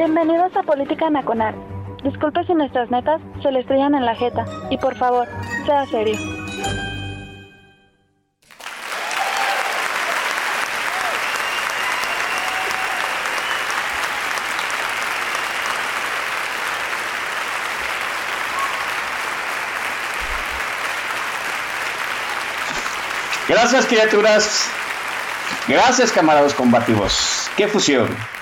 Bienvenidos a Política Nacional. Disculpe si nuestras netas se le estrellan en la jeta. Y por favor, sea serio. Gracias, criaturas. Gracias, camaradas combativos. ¡Qué fusión!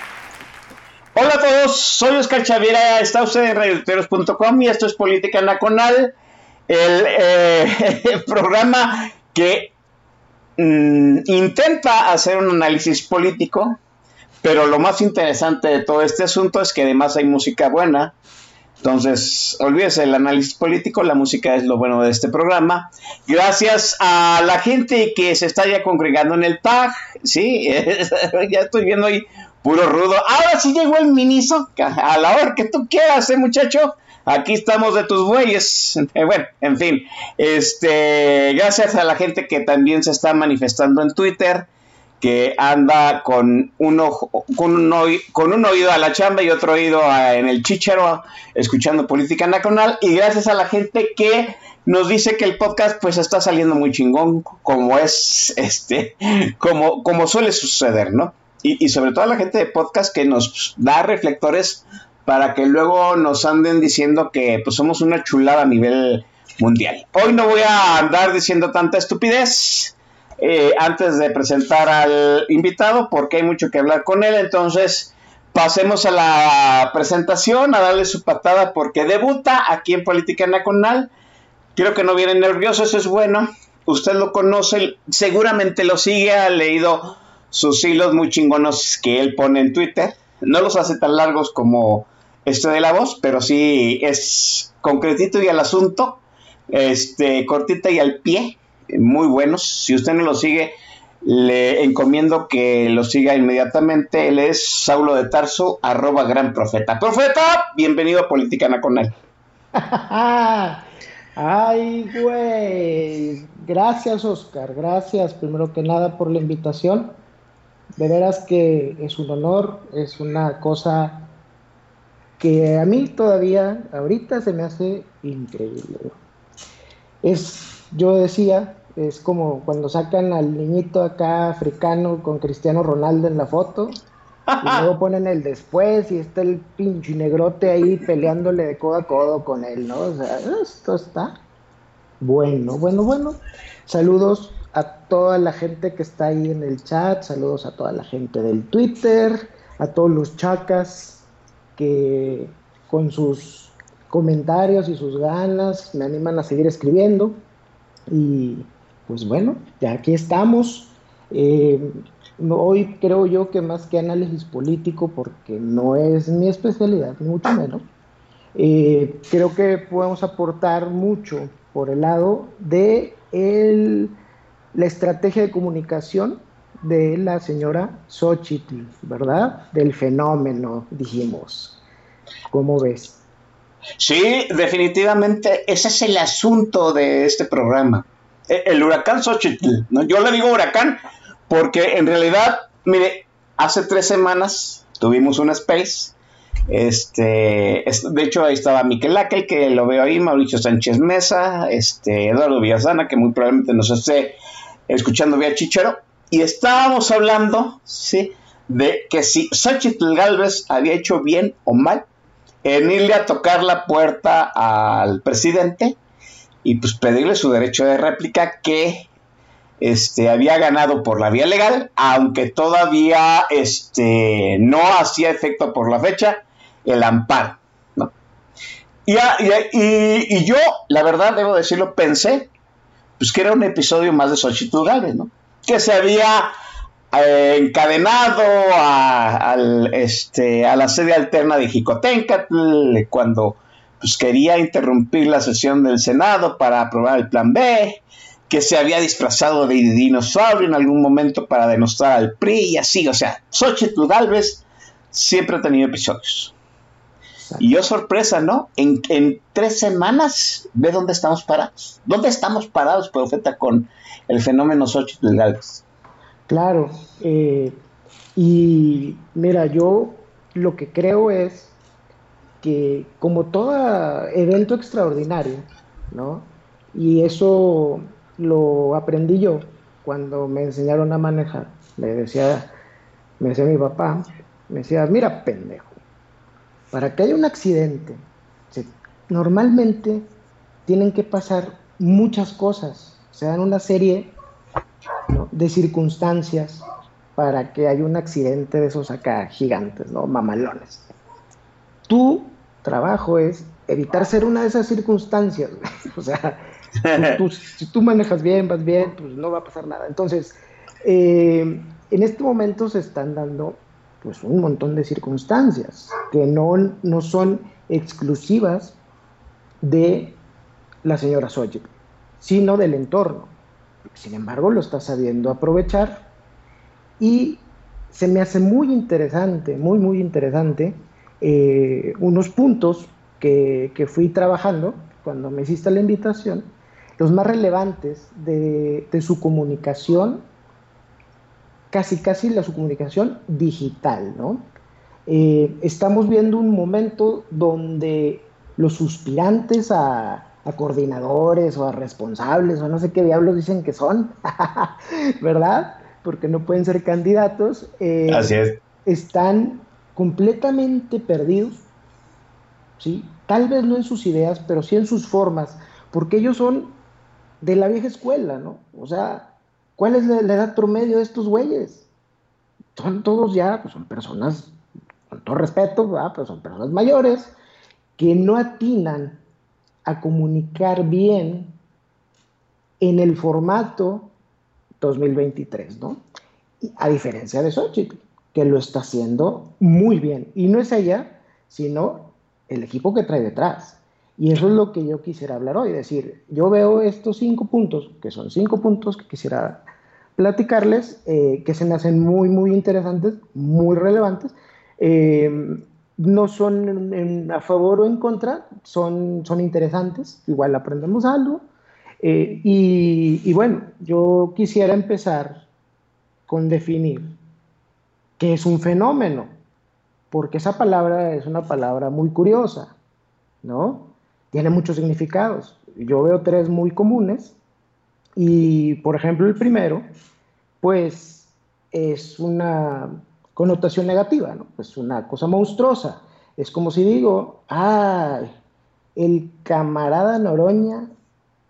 Hola a todos, soy Oscar Chavira, está usted en radioteros.com y esto es Política Nacional, el, eh, el programa que mm, intenta hacer un análisis político, pero lo más interesante de todo este asunto es que además hay música buena, entonces, olvídese del análisis político, la música es lo bueno de este programa. Gracias a la gente que se está ya congregando en el PAG, sí, ya estoy viendo ahí puro rudo. Ahora sí llegó el miniso, a la hora que tú quieras, eh, muchacho. Aquí estamos de tus bueyes. Eh, bueno, en fin, este, gracias a la gente que también se está manifestando en Twitter que anda con un, ojo, con, un oído, con un oído a la chamba y otro oído a, en el chichero escuchando política nacional y gracias a la gente que nos dice que el podcast pues está saliendo muy chingón como es este como, como suele suceder no y, sobre todo a la gente de podcast que nos da reflectores para que luego nos anden diciendo que pues somos una chulada a nivel mundial hoy no voy a andar diciendo tanta estupidez eh, antes de presentar al invitado, porque hay mucho que hablar con él. Entonces, pasemos a la presentación, a darle su patada, porque debuta aquí en Política Nacional. Quiero que no viene nervioso, eso es bueno. Usted lo conoce, seguramente lo sigue, ha leído sus hilos muy chingonos que él pone en Twitter. No los hace tan largos como este de la voz, pero sí es concretito y al asunto, este, cortita y al pie muy buenos. Si usted no lo sigue, le encomiendo que lo siga inmediatamente. Él es Saulo de Tarso, arroba gran profeta. Profeta, bienvenido a Política con él. Ay, güey. Gracias, Oscar. Gracias, primero que nada, por la invitación. De veras que es un honor, es una cosa que a mí todavía, ahorita se me hace increíble. Es, yo decía, es como cuando sacan al niñito acá africano con Cristiano Ronaldo en la foto. Y luego ponen el después y está el pinche negrote ahí peleándole de codo a codo con él, ¿no? O sea, esto está bueno, bueno, bueno. Saludos a toda la gente que está ahí en el chat, saludos a toda la gente del Twitter, a todos los chacas que con sus comentarios y sus ganas me animan a seguir escribiendo. Y pues bueno, ya aquí estamos. Eh, hoy creo yo que más que análisis político, porque no es mi especialidad, mucho menos, eh, creo que podemos aportar mucho por el lado de la estrategia de comunicación de la señora Xochitl, ¿verdad? Del fenómeno, dijimos. ¿Cómo ves? Sí, definitivamente ese es el asunto de este programa. E, el huracán Xochitl. ¿no? Yo le digo huracán porque en realidad, mire, hace tres semanas tuvimos un space. Este, de hecho, ahí estaba Miquel Akel, que lo veo ahí, Mauricio Sánchez Mesa, este, Eduardo Villasana, que muy probablemente nos esté escuchando vía Chichero, y estábamos hablando, sí, de que si Xochitl Galvez había hecho bien o mal en irle a tocar la puerta al presidente y pues pedirle su derecho de réplica que este, había ganado por la vía legal, aunque todavía este, no hacía efecto por la fecha el amparo. ¿no? Y, y, yo, la verdad, debo decirlo, pensé pues que era un episodio más de Xochitl ¿no? que se había eh, encadenado a, este, a la sede alterna de Jicotencatl cuando pues, quería interrumpir la sesión del Senado para aprobar el plan B, que se había disfrazado de dinosaurio en algún momento para denostar al PRI y así, o sea, Xochitl Galvez siempre ha tenido episodios. Y yo sorpresa, ¿no? En, en, tres semanas, ve dónde estamos parados. ¿Dónde estamos parados, profeta, con el fenómeno Xochitl Galvez? Claro, eh, y mira, yo lo que creo es que como todo evento extraordinario, ¿no? Y eso lo aprendí yo cuando me enseñaron a manejar. Me decía, me decía mi papá, me decía, mira, pendejo, para que haya un accidente, normalmente tienen que pasar muchas cosas, se dan una serie de circunstancias para que haya un accidente de esos acá gigantes, ¿no? Mamalones. Tu trabajo es evitar ser una de esas circunstancias. o sea, si tú manejas bien, vas bien, pues no va a pasar nada. Entonces, eh, en este momento se están dando pues un montón de circunstancias que no, no son exclusivas de la señora Xochitl, sino del entorno. Sin embargo, lo está sabiendo aprovechar y se me hace muy interesante, muy, muy interesante, eh, unos puntos que, fui trabajando cuando me hiciste la invitación, los más relevantes de, su comunicación, casi, casi la su comunicación digital, ¿no? Eh, estamos viendo un momento donde los suspirantes a, a coordinadores o a responsables o no sé qué diablos dicen que son, ¿verdad? Porque no pueden ser candidatos. Eh, Así es. Están completamente perdidos, ¿sí? Tal vez no en sus ideas, pero sí en sus formas, porque ellos son de la vieja escuela, ¿no? O sea, ¿cuál es la, edad promedio de estos güeyes? Son todos ya, pues son personas, con todo respeto, ¿verdad? Pues son personas mayores que no atinan a comunicar bien en el formato 2023, ¿no? A diferencia de Xochitl, que lo está haciendo muy bien. Y no es ella, sino el equipo que trae detrás. Y eso es lo que yo quisiera hablar hoy, decir, yo veo estos cinco puntos, que son cinco puntos que quisiera platicarles, eh, que se me hacen muy, muy interesantes, muy relevantes. Eh, no son a favor o en contra, son, son interesantes, igual aprendemos algo. Eh, y, bueno, yo quisiera empezar con definir qué es un fenómeno, porque esa palabra es una palabra muy curiosa, ¿no? Tiene muchos significados. Yo veo tres muy comunes y, por ejemplo, el primero, pues es una connotación negativa, ¿no? Pues una cosa monstruosa. Es como si digo, ay, el camarada Noroña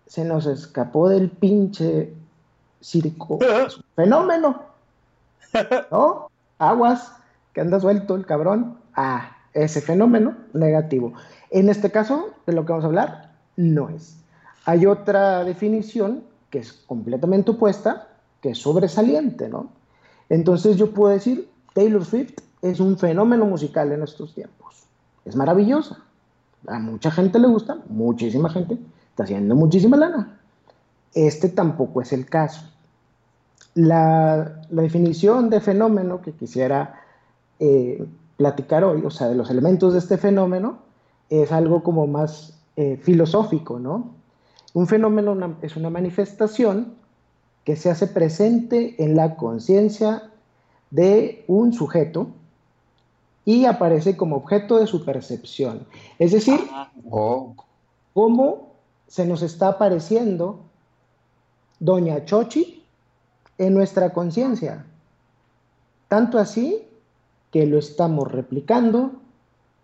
se nos escapó del pinche circo. Es un fenómeno. ¿No? Aguas, que anda suelto el cabrón. Ah, ese fenómeno negativo. En este caso, de lo que vamos a hablar, no es. Hay otra definición que es completamente opuesta, que es sobresaliente, ¿no? Entonces yo puedo decir, Taylor Swift es un fenómeno musical en estos tiempos. Es maravillosa. A mucha gente le gusta, muchísima gente está haciendo muchísima lana. Este tampoco es el caso. La, definición de fenómeno que quisiera eh, platicar hoy, o sea, de los elementos de este fenómeno, es algo como más eh, filosófico, ¿no? Un fenómeno es una manifestación que se hace presente en la conciencia de un sujeto y aparece como objeto de su percepción. Es decir, oh. cómo se nos está apareciendo Doña Chochi en nuestra conciencia. Tanto así que lo estamos replicando,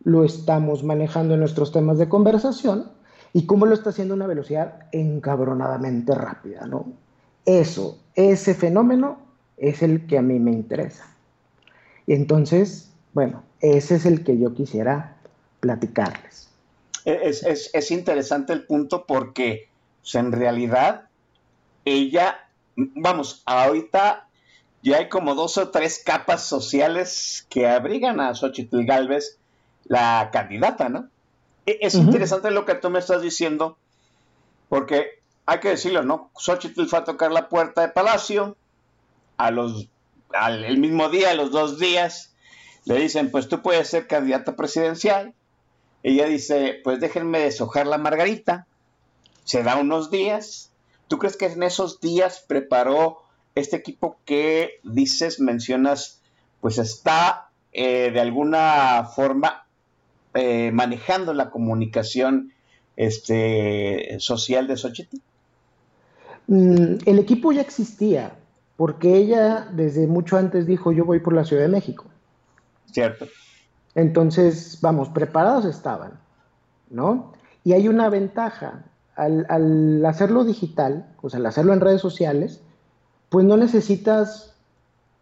lo estamos manejando en nuestros temas de conversación y cómo lo está haciendo a una velocidad encabronadamente rápida, ¿no? Eso, ese fenómeno es el que a mí me interesa. Y entonces, bueno, ese es el que yo quisiera platicarles. Es, interesante el punto porque pues, en realidad ella, vamos, ahorita ya hay como dos o tres capas sociales que abrigan a Xochitl Galvez, la candidata, ¿no? E, es interesante lo que tú me estás diciendo, porque hay que decirlo, ¿no? Xochitl fue a tocar la puerta de Palacio, a los, al el mismo día, a los dos días, le dicen, pues tú puedes ser candidata presidencial. Ella dice, pues déjenme deshojar la margarita. Se da unos días. ¿Tú crees que en esos días preparó este equipo que dices, mencionas, pues está eh, de alguna forma eh, manejando la comunicación este, social de Xochitl? Mm, el equipo ya existía, porque ella desde mucho antes dijo, yo voy por la Ciudad de México. Cierto. Entonces, vamos, preparados estaban, ¿no? Y hay una ventaja, al, al hacerlo digital, o sea, al hacerlo en redes sociales, pues no necesitas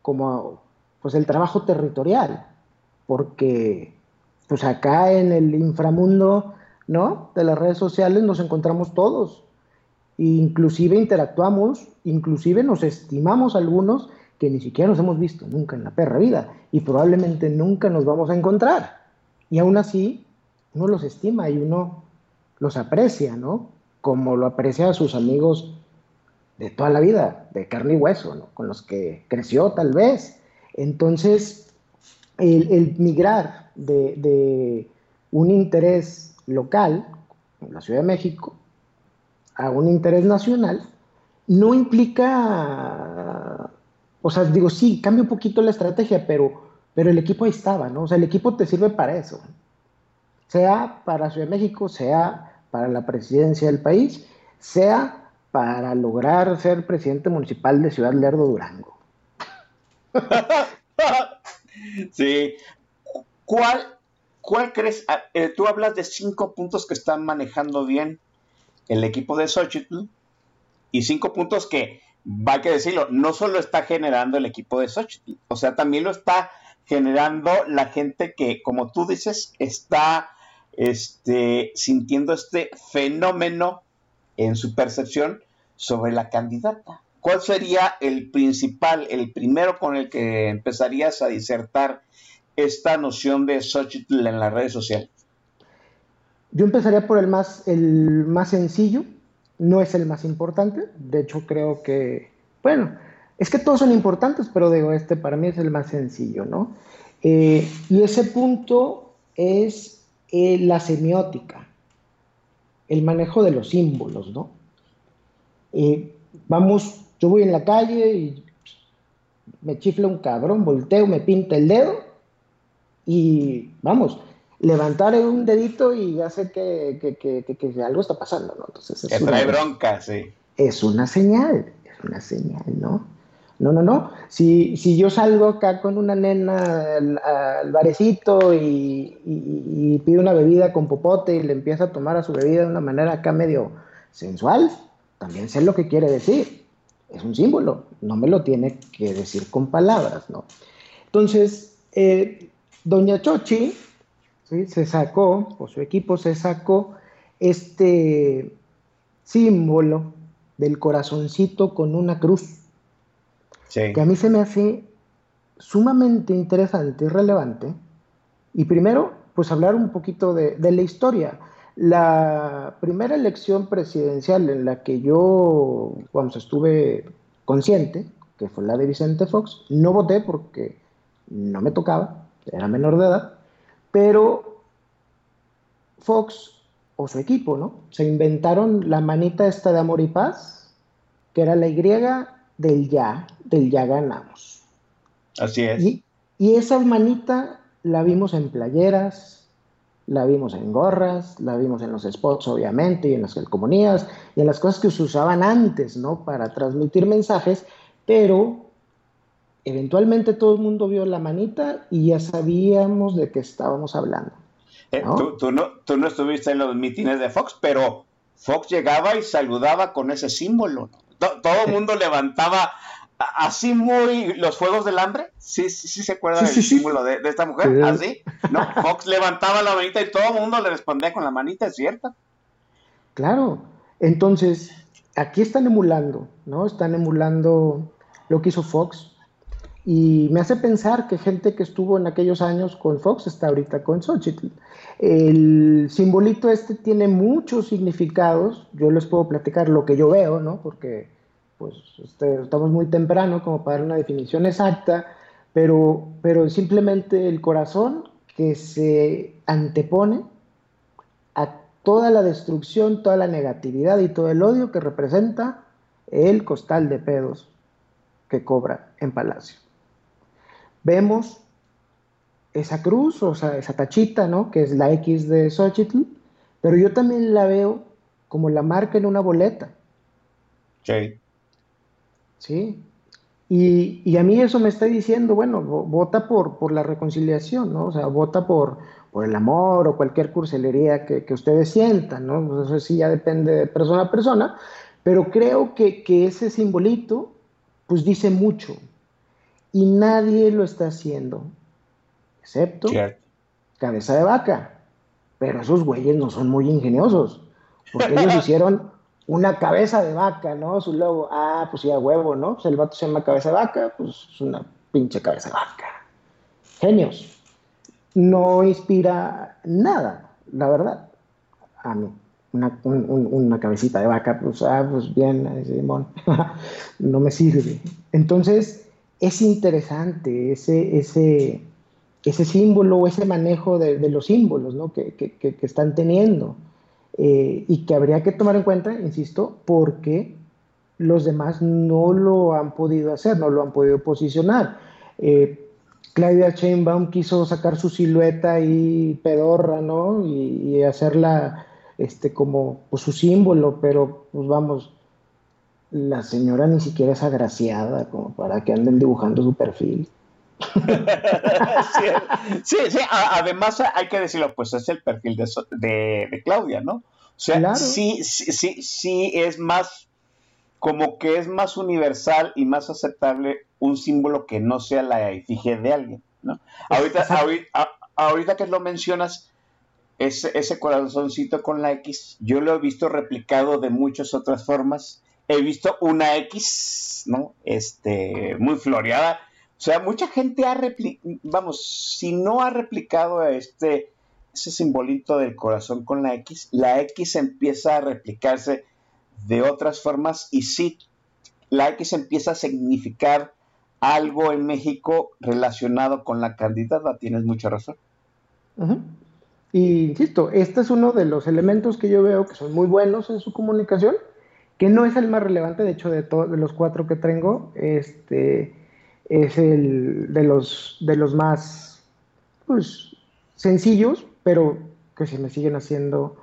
como pues el trabajo territorial, porque pues acá en el inframundo, ¿no? De las redes sociales nos encontramos todos, inclusive interactuamos, inclusive nos estimamos algunos que ni siquiera nos hemos visto nunca en la perra vida y probablemente nunca nos vamos a encontrar. Y aún así, uno los estima y uno los aprecia, ¿no? Como lo aprecia a sus amigos de toda la vida, de carne y hueso, ¿no? Con los que creció tal vez. Entonces, el, migrar de, de un interés local, en la Ciudad de México, a un interés nacional, no implica, o sea, digo, sí, cambia un poquito la estrategia, pero, pero el equipo ahí estaba, ¿no? O sea, el equipo te sirve para eso, sea para Ciudad de México, sea para la presidencia del país, sea para lograr ser presidente municipal de Ciudad Lerdo Durango. sí. ¿Cuál, cuál crees? Ah, eh, tú hablas de cinco puntos que están manejando bien el equipo de Xochitl y cinco puntos que, va que decirlo, no solo está generando el equipo de Xochitl, o sea, también lo está generando la gente que, como tú dices, está este, sintiendo este fenómeno en su percepción sobre la candidata. ¿Cuál sería el principal, el primero con el que empezarías a disertar esta noción de Xochitl en las redes sociales? Yo empezaría por el más, el más sencillo, no es el más importante, de hecho creo que, bueno, es que todos son importantes, pero digo, este para mí es el más sencillo, ¿no? Eh, y ese punto es eh, la semiótica, el manejo de los símbolos, ¿no? Eh, vamos, yo voy en la calle y me chifla un cabrón, volteo, me pinta el dedo y vamos, levantar un dedito y hace que, que, que, algo está pasando, ¿no? Entonces, es que trae bronca, sí. Es una señal, es una señal, ¿no? No, no, no. Si, si yo salgo acá con una nena al, barecito y, y, pido una bebida con popote y le empieza a tomar a su bebida de una manera acá medio sensual, también sé lo que quiere decir. Es un símbolo, no me lo tiene que decir con palabras, ¿no? Entonces, eh, Doña Chochi se sacó, o su equipo se sacó, este símbolo del corazoncito con una cruz, que a mí se me hace sumamente interesante y relevante. Y primero, pues hablar un poquito de, de la historia. La primera elección presidencial en la que yo, vamos, estuve consciente, que fue la de Vicente Fox, no voté porque no me tocaba, era menor de edad, pero Fox o su equipo, ¿no? Se inventaron la manita esta de amor y paz, que era la Y del ya, del ya ganamos. Así es. Y, y esa manita la vimos en playeras, la vimos en gorras, la vimos en los spots, obviamente, y en las calcomanías, y en las cosas que se usaban antes, ¿no? Para transmitir mensajes, pero eventualmente todo el mundo vio la manita y ya sabíamos de qué estábamos hablando. Eh, tú, no, tú no estuviste en los mítines de Fox, pero Fox llegaba y saludaba con ese símbolo. Todo el mundo levantaba así muy los fuegos del hambre. Sí, sí, sí se acuerda del símbolo de, esta mujer. Así. No, Fox levantaba la manita y todo el mundo le respondía con la manita, es cierto. Claro. Entonces, aquí están emulando, ¿no? Están emulando lo que hizo Fox Y me hace pensar que gente que estuvo en aquellos años con Fox está ahorita con Xochitl. El simbolito este tiene muchos significados. Yo les puedo platicar lo que yo veo, ¿no? Porque pues este, estamos muy temprano como para dar una definición exacta, pero, pero simplemente el corazón que se antepone a toda la destrucción, toda la negatividad y todo el odio que representa el costal de pedos que cobra en Palacio. Vemos esa cruz, o sea, esa tachita, ¿no? Que es la X de Xochitl, pero yo también la veo como la marca en una boleta. Sí. Sí. Y, a mí eso me está diciendo, bueno, vota por, por la reconciliación, ¿no? O sea, vota por, por el amor o cualquier cursilería que, ustedes sientan, ¿no? Pues eso sí ya depende de persona a persona, pero creo que, ese simbolito, pues dice mucho. Y nadie lo está haciendo, excepto cabeza de vaca. Pero esos güeyes no son muy ingeniosos, porque ellos hicieron una cabeza de vaca, ¿no? Su logo, ah, pues sí, a huevo, ¿no? Pues el vato se llama cabeza de vaca, pues es una pinche cabeza de vaca. Genios. No inspira nada, la verdad, a mí. Una, una cabecita de vaca, pues, ah, pues bien, Simón, no me sirve. Entonces, es interesante ese, ese, ese símbolo, ese manejo de, los símbolos, ¿no? que, que, están teniendo. Eh, y que habría que tomar en cuenta, insisto, porque los demás no lo han podido hacer, no lo han podido posicionar. Eh, Claudia Sheinbaum quiso sacar su silueta y pedorra, ¿no? Y, hacerla este, como pues, su símbolo, pero pues vamos, la señora ni siquiera es agraciada como para que anden dibujando su perfil. sí, sí, además hay que decirlo, pues es el perfil de, de, Claudia, ¿no? O sea, sí, sí, sí, es más, como que es más universal y más aceptable un símbolo que no sea la efigie de alguien, ¿no? Ahorita, ahorita, que lo mencionas, ese, ese corazoncito con la X, yo lo he visto replicado de muchas otras formas. He visto una X, ¿no? Este, muy floreada o sea, mucha gente ha replicado, vamos, si no ha replicado este, ese simbolito del corazón con la X, la X empieza a replicarse de otras formas y sí, la X empieza a significar algo en México relacionado con la candidata, tienes mucha razón. Y insisto, este es uno de los elementos que yo veo que son muy buenos en su comunicación, que no es el más relevante, de hecho, de, todos de los cuatro que tengo, este, es el de los, de los más pues, sencillos, pero que se me siguen haciendo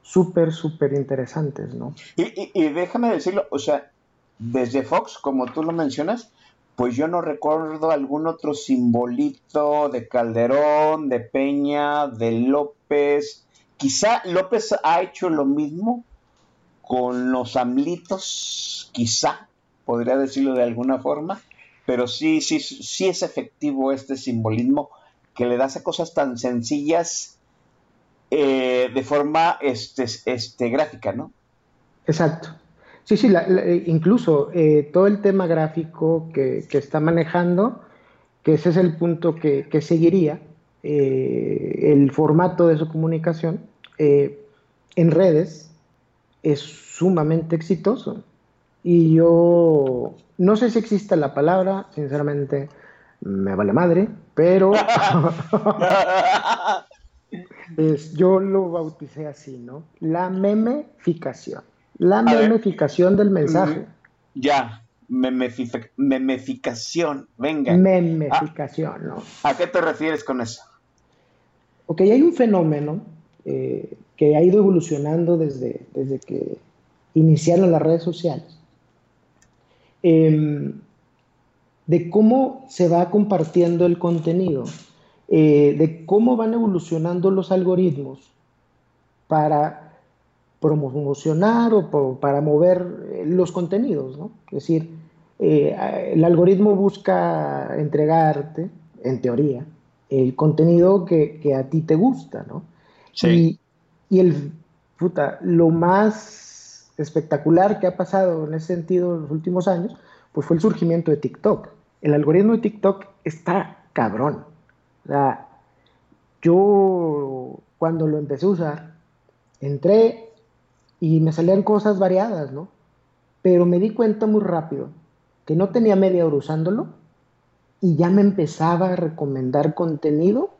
súper, súper interesantes, ¿no? Y, déjame decirlo, o sea, desde Fox, como tú lo mencionas, pues yo no recuerdo algún otro simbolito de Calderón, de Peña, de López. Quizá López ha hecho lo mismo con los amlitos, quizá, podría decirlo de alguna forma, pero sí, sí, sí es efectivo este simbolismo que le das a cosas tan sencillas eh, de forma este, este, gráfica, ¿no? Exacto. Sí, sí, eh, incluso eh, todo el tema gráfico que, está manejando, que ese es el punto que, seguiría, el formato de su comunicación en redes es sumamente exitoso. Y yo no sé si existe la palabra, sinceramente me vale madre, pero yo lo bauticé así, ¿no? La memeficación. La memeficación del mensaje. Ya, memeficación, venga. Memeficación, ¿no? ¿A qué te refieres con eso? Ok, hay un fenómeno eh, que ha ido evolucionando desde, desde que iniciaron las redes sociales Em, de cómo se va compartiendo el contenido, eh, de cómo van evolucionando los algoritmos para promocionar o para mover eh, los contenidos, ¿no? Es decir, eh, el algoritmo busca entregarte, en teoría, el contenido que, a ti te gusta, ¿no? Sí. Y, y el, puta, lo más espectacular que ha pasado en ese sentido en los últimos años, pues fue el surgimiento de TikTok. el algoritmo de TikTok está cabrón. O sea, yo cuando lo empecé a usar, entré y me salían cosas variadas, ¿no? Pero me di cuenta muy rápido que no tenía media hora usándolo y ya me empezaba a recomendar contenido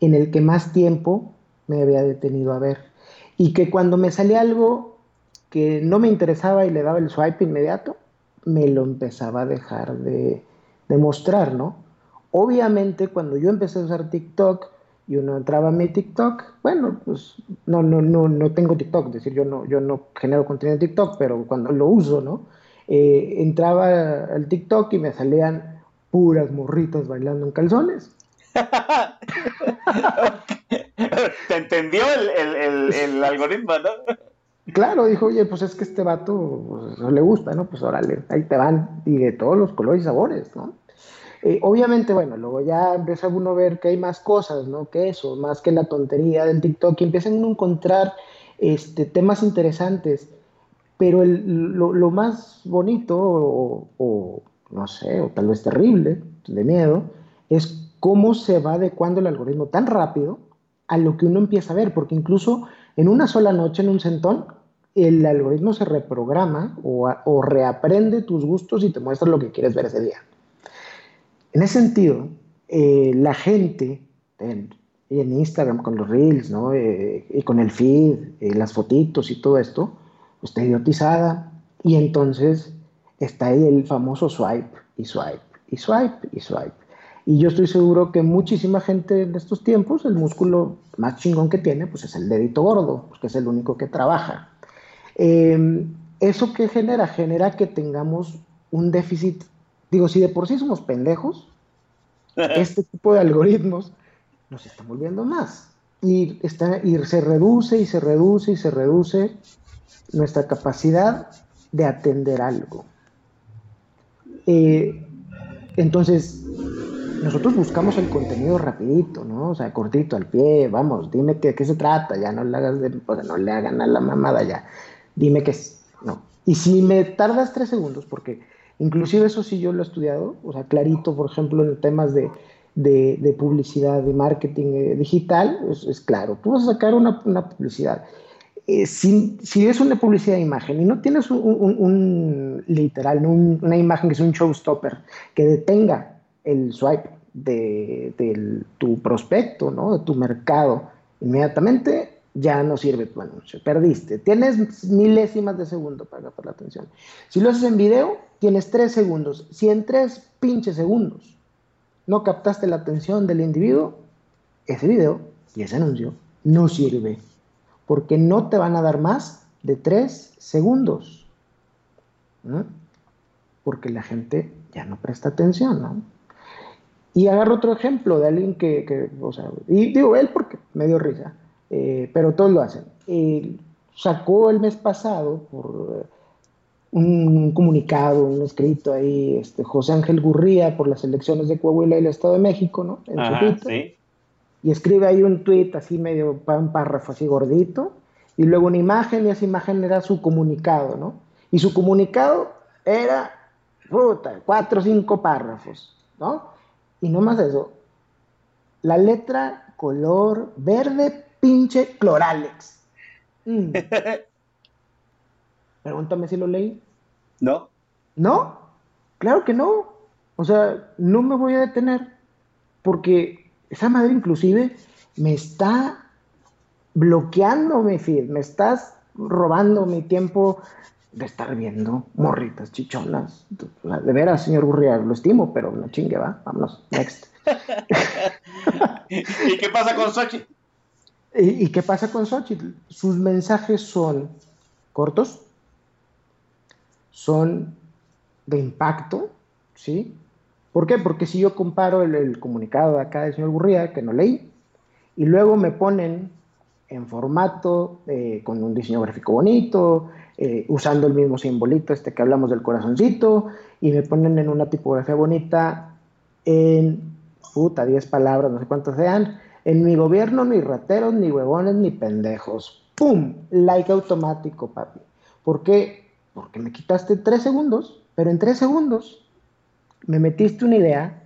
en el que más tiempo me había detenido a ver. Y que cuando me salía algo que no me interesaba y le daba el swipe inmediato, me lo empezaba a dejar de, de mostrar, ¿no? Obviamente cuando yo empecé a usar TikTok y uno entraba a mi TikTok, bueno, pues no, no, no, no tengo TikTok, es decir, yo no, yo no genero contenido en TikTok, pero cuando lo uso, ¿no? Eh, entraba al TikTok y me salían puras morritas bailando en calzones. Te entendió el, algoritmo, ¿no? Claro, dijo, oye, pues es que este vato pues, no le gusta, ¿no? Pues órale, ahí te van, y de todos los colores y sabores, ¿no? Eh, obviamente, bueno, luego ya empieza uno a ver que hay más cosas, ¿no? Que eso, más que la tontería del TikTok, y empiezan a encontrar este, temas interesantes, pero lo, más bonito, o, no sé, o tal vez terrible, de miedo, es cómo se va adecuando el algoritmo tan rápido a lo que uno empieza a ver, porque incluso en una sola noche, en un centón, el algoritmo se reprograma o, reaprende tus gustos y te muestra lo que quieres ver ese día. En ese sentido, eh, la gente en, Instagram con los reels, ¿no? Eh, y con el feed, eh, las fotitos y todo esto, está idiotizada y entonces está ahí el famoso swipe y swipe y swipe y swipe. Y yo estoy seguro que muchísima gente en estos tiempos, el músculo más chingón que tiene, pues es el dedito gordo, porque es el único que trabaja. Em, ¿Eso qué genera? Genera que tengamos un déficit Digo, si de por sí somos pendejos, este tipo de algoritmos nos están volviendo más. Y, está, y se reduce y se reduce y se reduce nuestra capacidad de atender algo. Eh, entonces, nosotros buscamos el contenido rapidito, ¿no? O sea, cortito, al pie, vamos, dime qué, qué se trata, ya no le hagas de, no le hagan a la mamada ya, dime qué es, no. Y si me tardas tres segundos, porque Inclusive eso sí yo lo he estudiado, o sea, clarito, por ejemplo, en temas de, de, publicidad, de marketing eh, digital, es, claro, tú vas a sacar una, una publicidad. Eh, si, si, es una publicidad de imagen y no tienes un, un, literal, una imagen que es un showstopper, que detenga el swipe de, tu prospecto, ¿no? de tu mercado, inmediatamente ya no sirve tu anuncio, perdiste. Tienes milésimas de segundo para captar la atención. Si lo haces en video, tienes tres segundos. Si en tres pinches segundos no captaste la atención del individuo, ese video y ese anuncio no sirve. Porque no te van a dar más de tres segundos. Porque la gente ya no presta atención, ¿no? Y agarro otro ejemplo de alguien que, o sea, y digo él porque me dio risa eh, pero todos lo hacen. sacó el mes pasado por eh, un comunicado, un escrito ahí, este, José Ángel Gurría por las elecciones de Coahuila y el Estado de México, ¿no? Y escribe ahí un tuit así medio, un párrafo así gordito, y luego una imagen, y esa imagen era su comunicado, ¿no? Y su comunicado era, puta, cuatro o cinco párrafos, ¿no? Y no más eso, la letra color verde pinche Cloralex. Mm. Pregúntame si lo leí. No. ¿No? Claro que no. O sea, no me voy a detener porque esa madre inclusive me está bloqueando mi feed, me estás robando mi tiempo de estar viendo morritas chichonas. De veras, señor Gurria, lo estimo, pero no chingue, va. Vámonos, next. ¿Y qué pasa con Sochi? ¿Y, qué pasa con Xochitl? Sus mensajes son cortos, son de impacto, ¿sí? ¿Por qué? Porque si yo comparo el, comunicado de acá del señor Gurría, que no leí, y luego me ponen en formato eh, con un diseño gráfico bonito, eh, usando el mismo simbolito este que hablamos del corazoncito, y me ponen en una tipografía bonita en, puta, 10 palabras, no sé cuántas sean, en mi gobierno ni rateros, ni huevones, ni pendejos. ¡Pum! Like automático, papi. ¿Por qué? Porque me quitaste tres segundos, pero en tres segundos me metiste una idea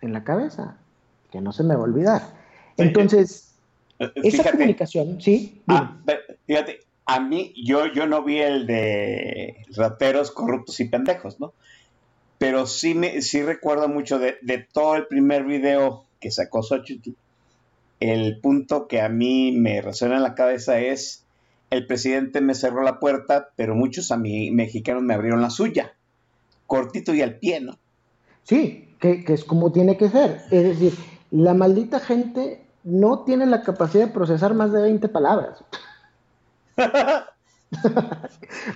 en la cabeza que no se me va a olvidar. Entonces, esa fíjate, comunicación, sí, ah, fíjate, a mí, yo, yo no vi el de rateros corruptos y pendejos, ¿no? Pero sí, me, sí recuerdo mucho de, de todo el primer video que sacó Xochitl. El punto que a mí me resuena en la cabeza es, el presidente me cerró la puerta, pero muchos a mí mexicanos me abrieron la suya. Cortito y al pie, ¿no? Sí, que, que es como tiene que ser. Es decir, la maldita gente no tiene la capacidad de procesar más de 20 palabras.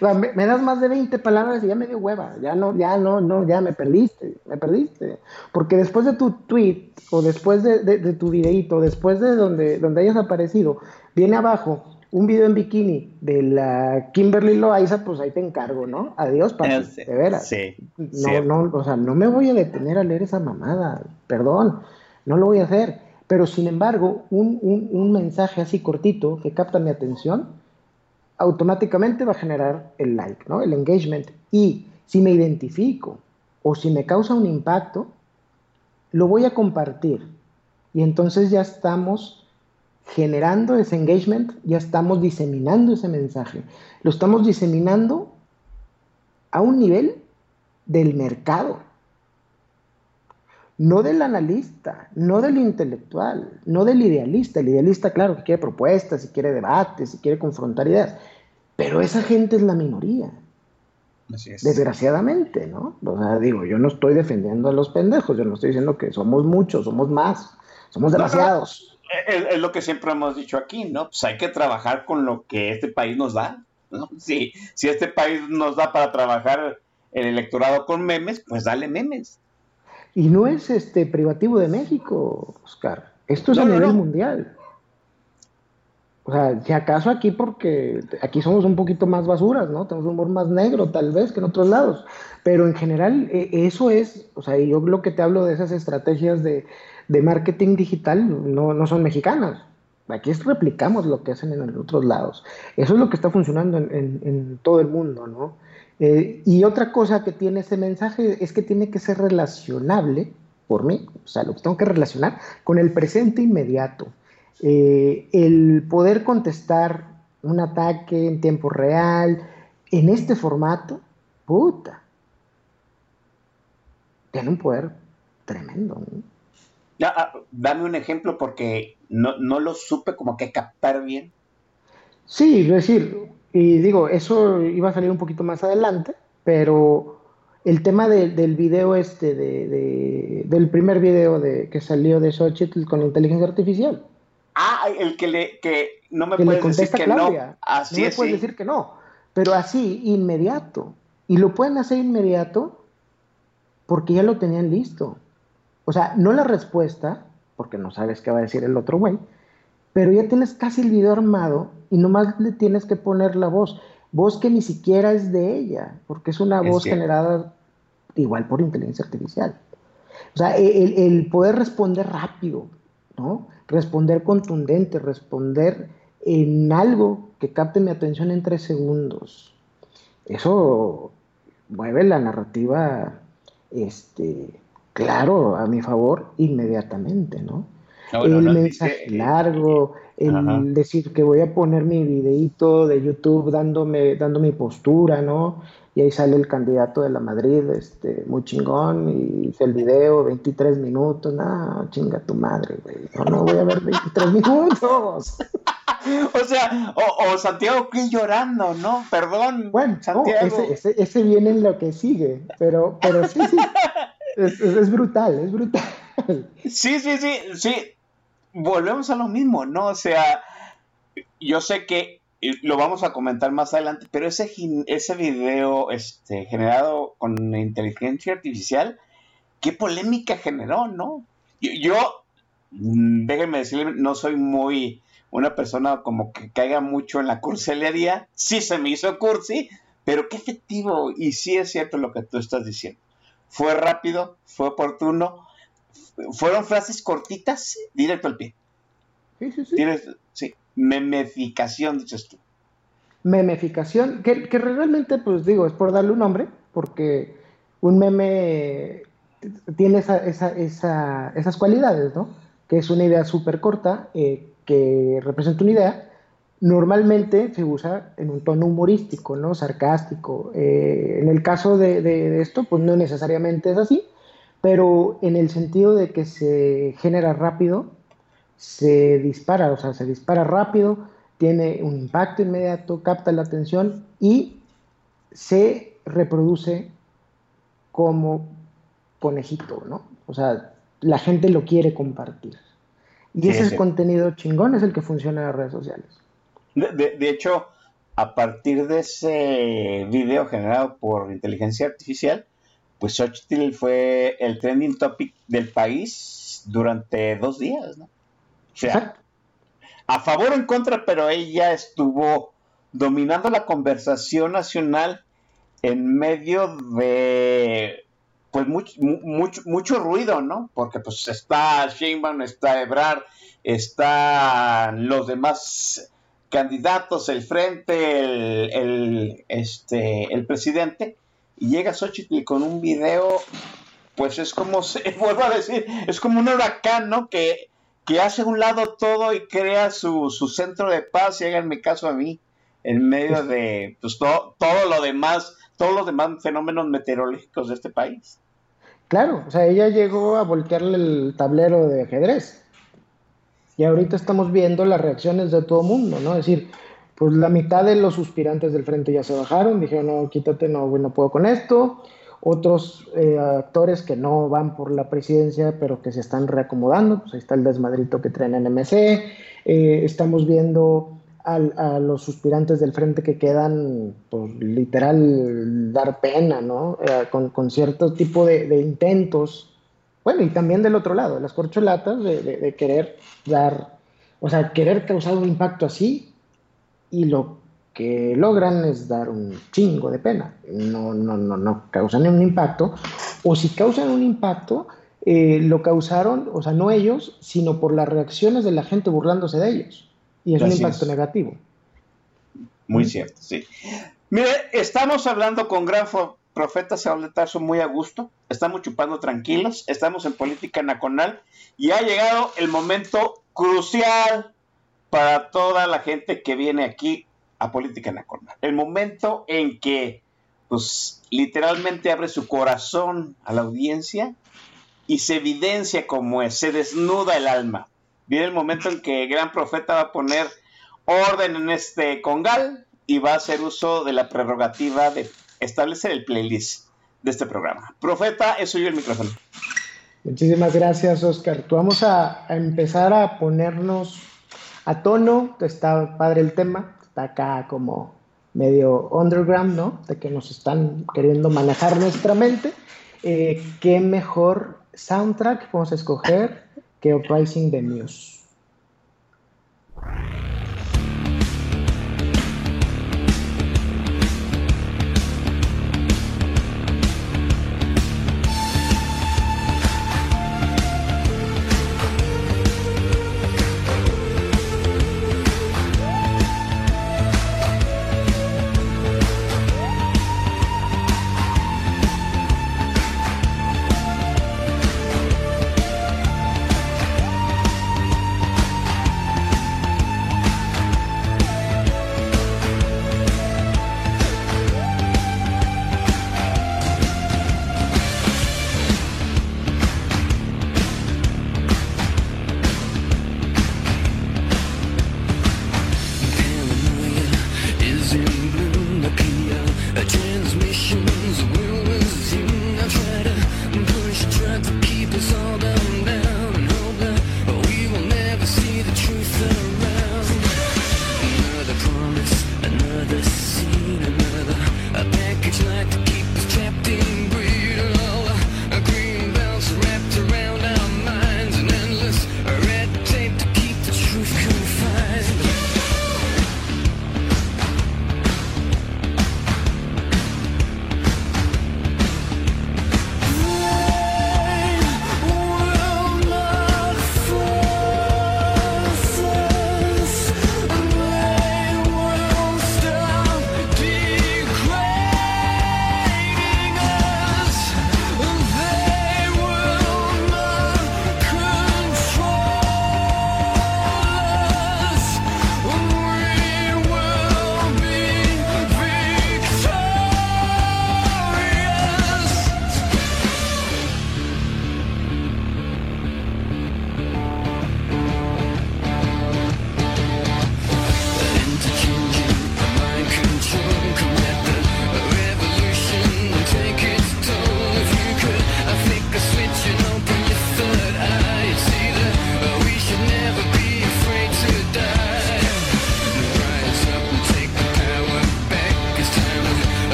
Me, me das más de 20 palabras y ya me dio hueva. Ya no, ya no, no, ya me perdiste, me perdiste. Porque después de tu tweet o después de, de- de tu videíto, después de donde, donde hayas aparecido, viene abajo un video en bikini de la Kimberly Loaiza, pues ahí te encargo, ¿no? Adiós, papi, Eh, de veras. Sí. No, sí. no, o sea, no me voy a detener a leer esa mamada, perdón, no lo voy a hacer. Pero sin embargo, un, un- mensaje así cortito que capta mi atención, automáticamente va a generar el like, ¿no? El engagement. Y si me identifico o si me causa un impacto, lo voy a compartir. Y entonces ya estamos generando ese engagement, ya estamos diseminando ese mensaje. Lo estamos diseminando a un nivel del mercado, no del analista, no del intelectual, no del idealista. El idealista, claro, que quiere propuestas, si quiere debates, si quiere confrontar ideas, pero esa gente es la minoría, Así es. desgraciadamente, ¿no? O sea, digo, yo no estoy defendiendo a los pendejos, yo no estoy diciendo que somos muchos, somos más, somos No, no. demasiados. Es, es lo que siempre hemos dicho aquí, ¿no? Pues hay que trabajar con lo que este país nos da, ¿no? Si, si este país nos da para trabajar el electorado con memes, pues dale memes. Y no es este privativo de México, Oscar. Esto es No, a nivel no. mundial. O sea, si acaso aquí porque aquí somos un poquito más basuras, ¿no? Tenemos un humor más negro tal vez que en otros lados. Pero en general e- eso es, o sea, yo lo que te hablo de esas estrategias de, de marketing digital no, no son mexicanas. Aquí es- replicamos lo que hacen en otros lados. Eso es lo que está funcionando en, en- en todo el mundo, ¿no? Eh, y otra cosa que tiene ese mensaje es que tiene que ser relacionable, por mí, o sea, lo que tengo que relacionar con el presente inmediato. Eh, el poder contestar un ataque en tiempo real, en este formato, puta, tiene un poder tremendo. ¿no? Ya, ah, dame un ejemplo porque no, no lo supe como que captar bien. Sí, es decir, y digo, eso iba a salir un poquito más adelante, pero el tema de- del video este, de, de- del primer video de, que salió de Xochitl con inteligencia artificial, Ah, el que le que no me que puedes decir que Claudia, no. Así no me es, puedes sí. decir que no, pero así, inmediato. Y lo pueden hacer inmediato porque ya lo tenían listo. O sea, no la respuesta, porque no sabes qué va a decir el otro güey, pero ya tienes casi el video armado y nomás le tienes que poner la voz. Voz que ni siquiera es de ella, porque es una Es voz cierto. generada igual por inteligencia artificial. O sea, e, el, el poder responder rápido, ¿no? Responder contundente, responder en algo que capte mi atención en tres segundos. Eso mueve la narrativa, este, claro, a mi favor, inmediatamente, ¿no? No, el no, mensaje dice- largo, el Ajá. decir que voy a poner mi videíto de YouTube dándome, dando mi postura, ¿no? Y ahí sale el candidato de la Madrid, este, muy chingón, y hice el video, 23 minutos, no, chinga tu madre, güey, no, no voy a ver 23 minutos. O sea, o, o Santiago Krill llorando, ¿no? Perdón, Bueno, no, Santiago. ese, ese, ese viene en lo que sigue, pero, pero sí, sí, es, es- es brutal, es brutal. Sí, sí, sí, sí. Volvemos a lo mismo, ¿no? O sea, yo sé que lo vamos a comentar más adelante, pero ese, ese video este, generado con inteligencia artificial, qué polémica generó, ¿no? Yo, yo, mm, déjenme decirle, no soy muy una persona como que caiga mucho en la cursilería. Sí se me hizo cursi, pero qué efectivo. Y sí es cierto lo que tú estás diciendo. Fue rápido, fue oportuno, fueron frases cortitas, directo al pie. Sí, sí, sí. Sí, memeficación, dices tú. Memeficación, que, que realmente, pues digo, es por darle un nombre, porque un meme tiene esas cualidades, ¿no? Que es una idea súper corta, eh, que representa una idea, normalmente se usa en un tono humorístico, ¿no? Sarcástico. Eh, en el caso de, esto, pues no necesariamente es así, pero en el sentido de que se genera rápido, se dispara, o sea, se dispara rápido, tiene un impacto inmediato, capta la atención y se reproduce como conejito, ¿no? O sea, la gente lo quiere compartir. Y ese es el contenido chingón, es el que funciona en las redes sociales. De, hecho, a partir de ese video generado por inteligencia artificial, pues Xochitl fue el trending topic del país durante dos días, ¿no? O sea, a favor o en contra, pero ella estuvo dominando la conversación nacional en medio de pues mucho, mucho, mucho ruido, ¿no? Porque pues está Sheinbaum, está Ebrard, están los demás candidatos, el frente, el, este, el presidente, y llega Xochitl con un video, pues es como, se, vuelvo a decir, es como un huracán, ¿no? Que, que hace a un lado todo y crea su, su centro de paz, y háganme caso a mí, en medio de pues, todo, todo lo demás, todos los demás fenómenos meteorológicos de este país. Claro, o sea, ella llegó a voltearle el tablero de ajedrez. Y ahorita estamos viendo las reacciones de todo el mundo, ¿no? Es decir, pues la mitad de los suspirantes del frente ya se bajaron, dijeron, no, quítate, no, no puedo con esto. Otros eh, actores que no van por la presidencia, pero que se están reacomodando, pues ahí está el desmadrito que traen en MC. Eh, estamos viendo a los suspirantes del frente que quedan, pues literal, dar pena, ¿no? Eh, con, cierto tipo de, intentos. Bueno, y también del otro lado, las corcholatas de, querer dar, o sea, querer causar un impacto así y lo que logran es dar un chingo de pena. No, no, no, no causan un impacto. O si causan un impacto, eh, lo causaron, o sea, no ellos, sino por las reacciones de la gente burlándose de ellos. Y es un impacto negativo. Muy cierto, sí. Mire, estamos hablando con gran profeta de muy a gusto, estamos chupando tranquilos, estamos en política nacional y ha llegado el momento crucial para toda la gente que viene aquí a política nacional. El momento en que, pues, literalmente abre su corazón a la audiencia y se evidencia como es, se desnuda el alma viene el momento en que el gran profeta va a poner orden en este congal y va a hacer uso de la prerrogativa de establecer el playlist de este programa. Profeta, es suyo el micrófono. Muchísimas gracias, Oscar. vamos a, empezar a ponernos a tono. Está padre el tema. Está acá como medio underground, ¿no? De que nos están queriendo manejar nuestra mente. Eh, ¿Qué mejor soundtrack a escoger que Uprising the Muse.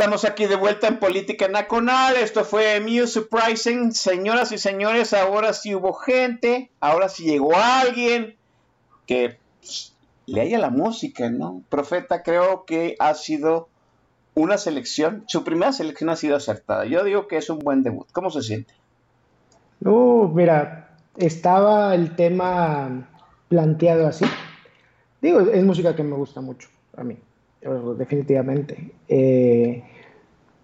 Estamos aquí de vuelta en Política Nacional. Esto fue Muse Surprising. Señoras y señores, ahora sí hubo gente, ahora sí llegó alguien que pues, le haya la música, ¿no? Profeta creo que ha sido una selección, su primera selección ha sido acertada. Yo digo que es un buen debut. ¿Cómo se siente? No, mira, estaba el tema planteado así. Digo, es música que me gusta mucho a mí, definitivamente. Eh,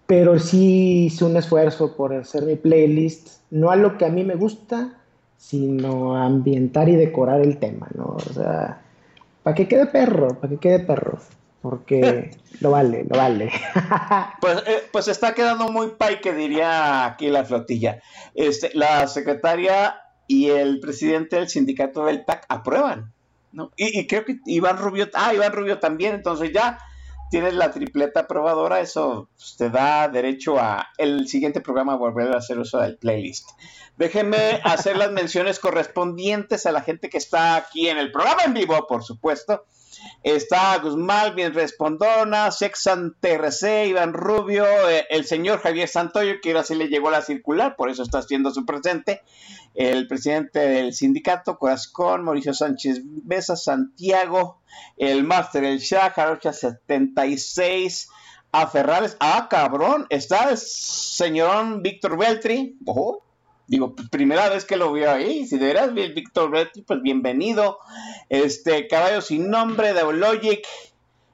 pero sí hice un esfuerzo por hacer mi playlist, no a lo que a mí me gusta, sino a ambientar y decorar el tema, ¿no? O sea, para que quede perro, para que quede perro porque lo vale, lo vale. pues, eh, pues está quedando muy pay que diría aquí la flotilla. Este, la secretaria y el presidente del sindicato del TAC aprueban, ¿no? Y, y, creo que Iván Rubio, ah, Iván Rubio también, entonces ya tienes la tripleta aprobadora, eso pues, te da derecho a el siguiente programa volver a hacer uso del playlist. Déjenme hacer las menciones correspondientes a la gente que está aquí en el programa en vivo, por supuesto. Está Guzmán, bien respondona, Sexan TRC, Iván Rubio, eh, el señor Javier Santoyo, que ahora sí le llegó la circular, por eso está haciendo su presente, el presidente del sindicato, Corazón, Mauricio Sánchez Besa, Santiago, el máster, el Shah, Jarocha 76, a Ferrales, ah, cabrón, está el señorón Víctor Beltri, ojo, digo, pues, primera vez que lo veo ahí, si de veras Víctor Betty, pues bienvenido. Este, Caballo sin nombre, de Logic,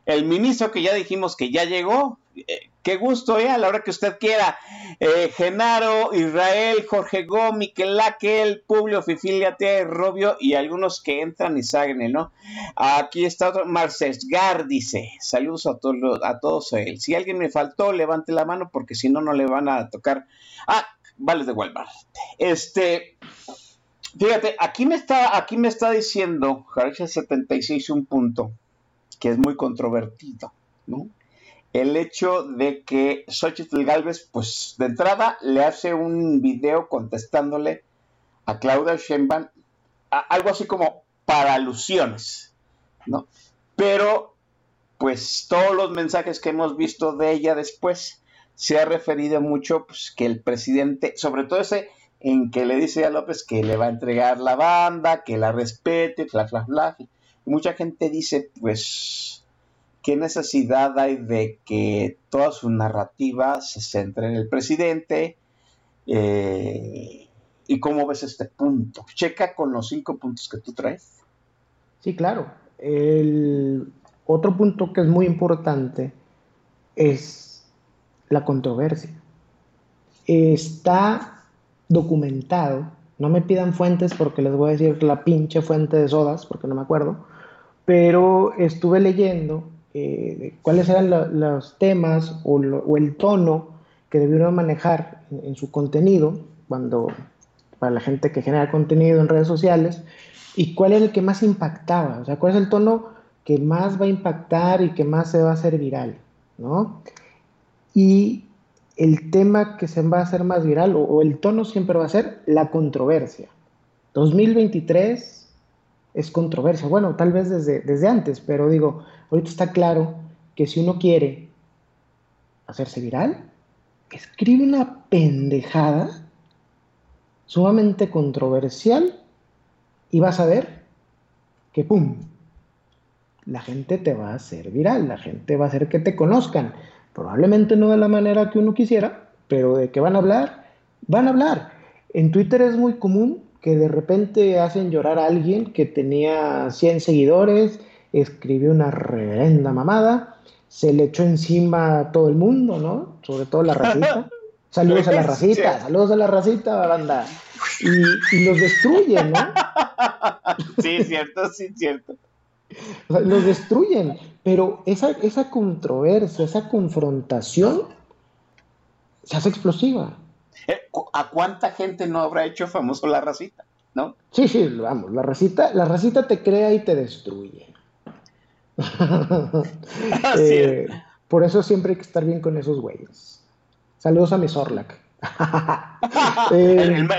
el ministro que ya dijimos que ya llegó, eh, qué gusto, ¿eh? A la hora que usted quiera. Eh, Genaro, Israel, Jorge Go, Miquel Laquel, Publio, Fifilia, T, Robio y algunos que entran y salen, ¿no? Aquí está otro, Gar, dice, saludos a todos, a todos él. Si alguien me faltó, levante la mano porque si no, no le van a tocar. Ah, vales de Walmart. Este, fíjate, aquí me está, aquí me está diciendo Jarecha 76 un punto que es muy controvertido, ¿no? El hecho de que Xochitl Galvez, pues de entrada le hace un video contestándole a Claudia Sheinbaum algo así como para alusiones, ¿no? Pero, pues todos los mensajes que hemos visto de ella después, se ha referido mucho pues, que el presidente, sobre todo ese en que le dice a López que le va a entregar la banda, que la respete, bla, bla, bla. mucha gente dice, pues, ¿qué necesidad hay de que toda su narrativa se centre en el presidente? Eh, ¿Y cómo ves este punto? Checa con los cinco puntos que tú traes. Sí, claro. El otro punto que es muy importante es la controversia. Está documentado, no me pidan fuentes porque les voy a decir la pinche fuente de sodas, porque no me acuerdo, pero estuve leyendo eh, cuáles eran los temas o, el tono que debieron manejar en, su contenido, cuando para la gente que genera contenido en redes sociales, y cuál es el que más impactaba, o sea, cuál es el tono que más va a impactar y que más se va a hacer viral, ¿no? Y el tema que se va a hacer más viral, o, el tono siempre va a ser la controversia. 2023 es controversia. Bueno, tal vez desde, desde antes, pero digo, ahorita está claro que si uno quiere hacerse viral, escribe una pendejada sumamente controversial y vas a ver que, ¡pum!, la gente te va a hacer viral, la gente va a hacer que te conozcan. Probablemente no de la manera que uno quisiera, pero de que van a hablar, van a hablar. En Twitter es muy común que de repente hacen llorar a alguien que tenía 100 seguidores, escribió una reverenda mamada, se le echó encima a todo el mundo, ¿no? Sobre todo la racita. Saludos a la racita, saludos a la racita, banda. Y, y los destruyen, ¿no? Sí, cierto, sí, cierto. los destruyen, pero esa, esa controversia, esa confrontación se hace explosiva. Eh, ¿A cuánta gente no habrá hecho famoso la racita? ¿No? Sí, sí, vamos, la racita, la racita te crea y te destruye. Eh, por eso siempre hay que estar bien con esos güeyes. Saludos a mi Sorlac. el, el,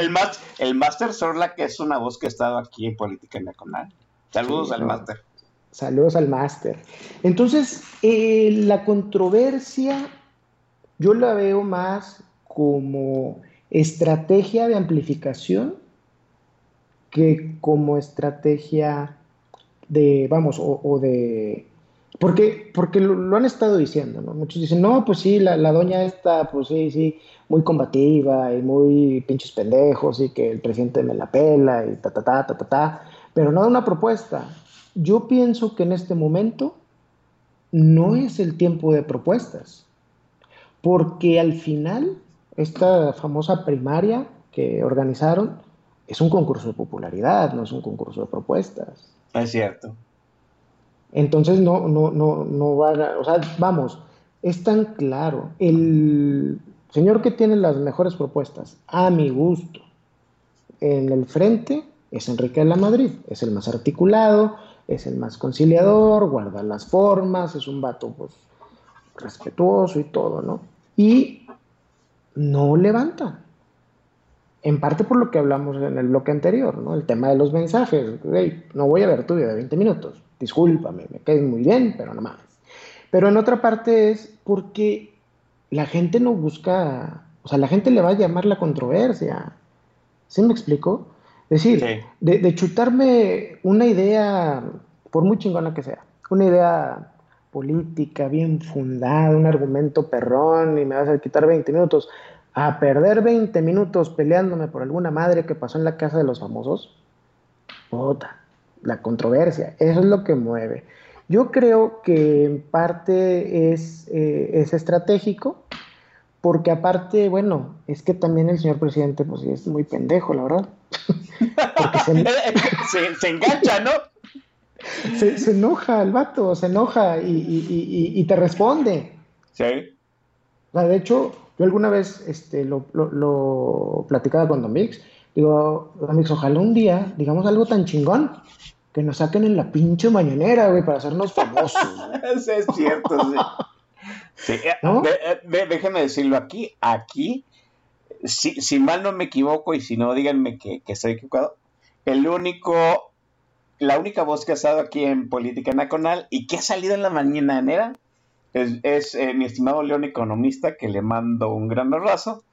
el, Master Sorlac es una voz que ha estado aquí en Política Nacional. Saludos al Master. Saludos al máster. Entonces, eh, la controversia yo la veo más como estrategia de amplificación que como estrategia de, vamos, o, de... Porque, porque lo, han estado diciendo, ¿no? Muchos dicen, no, pues sí, la, la doña está, pues sí, sí, muy combativa y muy pinches pendejos y que el presidente me la pela y ta, ta, ta, ta, ta, ta, pero no da una propuesta. Yo pienso que en este momento no es el tiempo de propuestas, porque al final esta famosa primaria que organizaron es un concurso de popularidad, no es un concurso de propuestas. Es cierto. Entonces no, no, no, no va a, o sea, vamos, es tan claro. El señor que tiene las mejores propuestas, a mi gusto, en el frente es Enrique de la Madrid, es el más articulado, es el más conciliador, guarda las formas, es un vato pues respetuoso y todo, ¿no? Y no levanta. En parte por lo que hablamos en el bloque anterior, ¿no? El tema de los mensajes. no voy a ver tu video de 20 minutos. Discúlpame, me quedes muy bien, pero no más. Pero en otra parte es porque la gente no busca, o sea, la gente le va a llamar la controversia. ¿Sí me explico? Es decir, de, chutarme una idea, por muy chingona que sea, una idea política bien fundada, un argumento perrón y me vas a quitar 20 minutos, a perder 20 minutos peleándome por alguna madre que pasó en la casa de los famosos, puta, la controversia, eso es lo que mueve. Yo creo que en parte es, eh, es estratégico, porque aparte, bueno, es que también el señor presidente, pues es muy pendejo, la verdad. se, engancha, ¿no? Se, enoja el vato, se enoja y, te responde. Sí. de hecho, yo alguna vez este, lo, lo, platicaba con Don Mix. Digo, Don Mix, ojalá un día digamos algo tan chingón que nos saquen en la pinche mañanera, güey, para hacernos famosos. Eso es cierto, sí. Sí, eh, eh, déjeme decirlo aquí, aquí, si, si, mal no me equivoco y si no, díganme que, que estoy equivocado, el único, la única voz que ha estado aquí en Política Nacional y que ha salido en la mañanera es, es eh, mi estimado León Economista, que le mando un gran abrazo,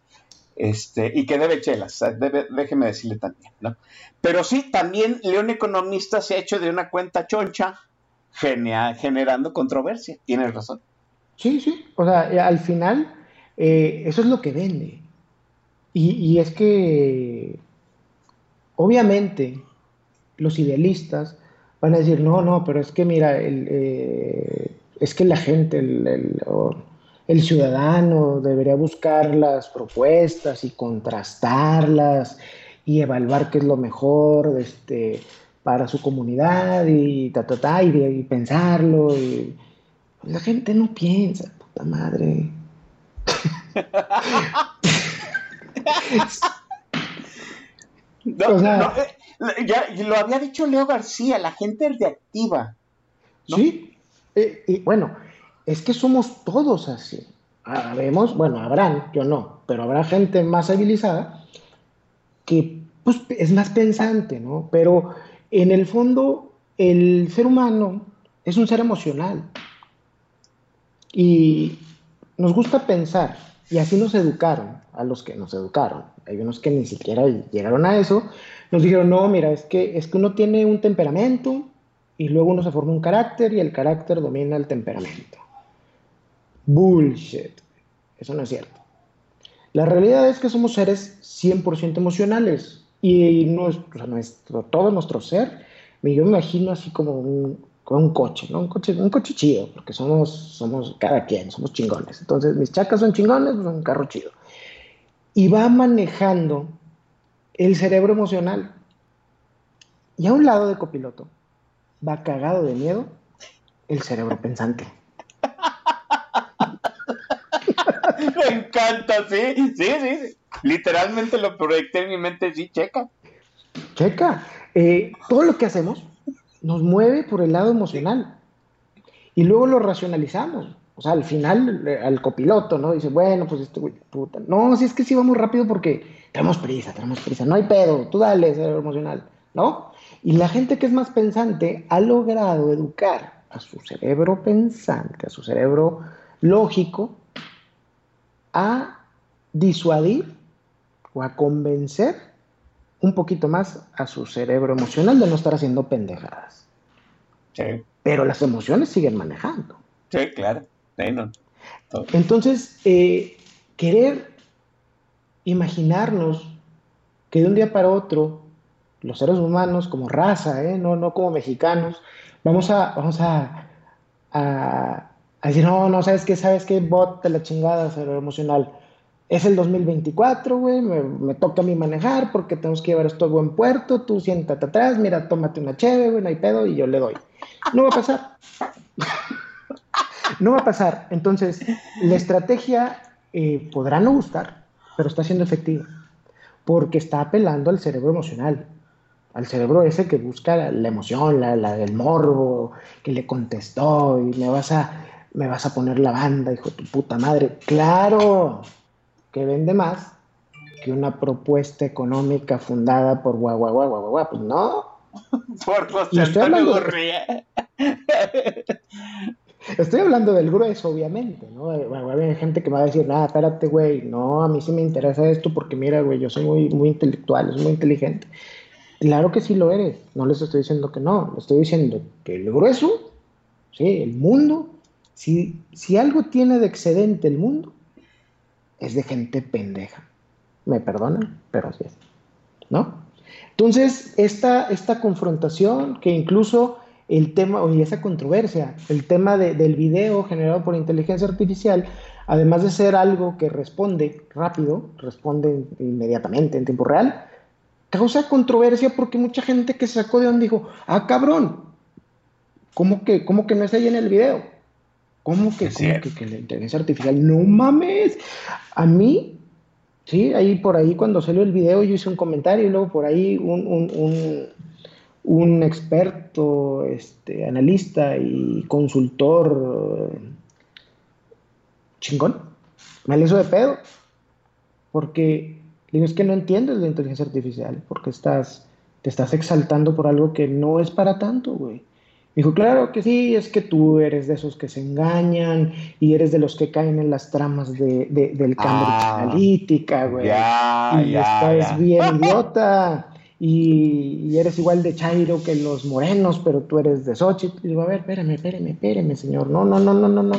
este, y que debe chelas, debe, déjeme decirle también, ¿no? Pero sí, también León Economista se ha hecho de una cuenta choncha, generando controversia, tienes razón. Sí, sí. O sea, eh, al final, eh, eso es lo que vende. Y, es que, obviamente, los idealistas van a decir, no, no, pero es que mira, el, eh, es que la gente, el, el, ciudadano debería buscar las propuestas y contrastarlas y evaluar qué es lo mejor este, para su comunidad y, ta, ta, ta, y pensarlo. Y, la gente no piensa, puta madre. no, eh, ya lo había dicho Leo García, la gente es reactiva. Sí, eh, y bueno, es que somos todos así. Habemos, bueno, habrán, yo no, pero habrá gente más civilizada que pues, es más pensante, ¿no? Pero en el fondo, el ser humano es un ser emocional. Y nos gusta pensar, y así nos educaron, a los que nos educaron. Hay unos que ni siquiera llegaron a eso. Nos dijeron, no, mira, es que, es que uno tiene un temperamento y luego uno se forma un carácter y el carácter domina el temperamento. Bullshit. Eso no es cierto. La realidad es que somos seres 100% emocionales y nuestro, nuestro, todo nuestro ser, yo me imagino así como un, un coche, ¿no? Un coche, un coche chido, porque somos, somos cada quien, somos chingones. Entonces, mis chacas son chingones, pues un carro chido. Y va manejando el cerebro emocional. Y a un lado de copiloto va cagado de miedo el cerebro pensante. Me encanta, sí, sí, sí. Literalmente lo proyecté en mi mente, sí, checa. Checa. Eh, todo lo que hacemos nos mueve por el lado emocional. Y luego lo racionalizamos. O sea, al final, eh, al copiloto, ¿no? Dice, bueno, pues este güey, puta. No, si es que sí vamos rápido porque tenemos prisa, tenemos prisa. No hay pedo, tú dale, cerebro emocional, ¿no? Y la gente que es más pensante ha logrado educar a su cerebro pensante, a su cerebro lógico, a disuadir o a convencer un poquito más a su cerebro emocional de no estar haciendo pendejadas. Sí, Pero las emociones siguen manejando. sí, claro. Entonces, eh, querer imaginarnos que de un día para otro los seres humanos como raza, ¿eh? no, no como mexicanos, vamos a, vamos a, decir, no, no, ¿sabes qué? ¿Sabes qué? Bot de la chingada, cerebro emocional. Es el 2024, güey, me, me toca a mí manejar porque tenemos que llevar esto a buen puerto, tú siéntate atrás, mira, tómate una cheve, güey, no hay pedo, y yo le doy. No va a pasar. No va a pasar. Entonces, la estrategia eh, podrá no gustar, pero está siendo efectiva, porque está apelando al cerebro emocional, al cerebro ese que busca la, emoción, la, la del morbo, que le contestó y me vas a, me vas a poner la banda, hijo de tu puta madre. Claro que vende más que una propuesta económica fundada por guau, guau, guau, guau, guau, guau. Pues no, Por José Antonio. Estoy hablando del grueso, obviamente, ¿no? Eh, bueno, haber gente que me va a decir, nada, espérate, güey, no, a mí sí me interesa esto porque mira, güey, yo soy muy, muy intelectual, soy muy inteligente. Claro que sí lo eres, no les estoy diciendo que no, estoy diciendo que el grueso, sí, el mundo, si, si algo tiene de excedente el mundo, es de gente pendeja. Me perdonan, pero así es, ¿no? Entonces, esta, esta confrontación que incluso el tema, oye, esa controversia, el tema de- del video generado por inteligencia artificial, además de ser algo que responde rápido, responde inmediatamente en tiempo real, causa controversia porque mucha gente que se sacó de onda dijo, ah, cabrón, ¿cómo que, cómo que no es ahí en el video? ¿Cómo que, cómo que, que la inteligencia artificial? No mames. A mí, sí, ahí por ahí cuando salió el video yo hice un comentario y luego por ahí un, un, un, un experto, este, analista y consultor eh, chingón, me le hizo de pedo. Porque le digo, es que no entiendes la inteligencia artificial, porque estás, te estás exaltando por algo que no es para tanto, güey. Dijo, claro que sí, es que tú eres de esos que se engañan y eres de los que caen en las tramas de, de- del Cambridge Ah, Analytica, güey. Ya, y ya, estás ya. bien idiota. Y, y eres igual de Chairo que los morenos, pero tú eres de Xochitl. Y digo, a ver, espérame, espérame, espérame, señor. No, no, no, no, no, no.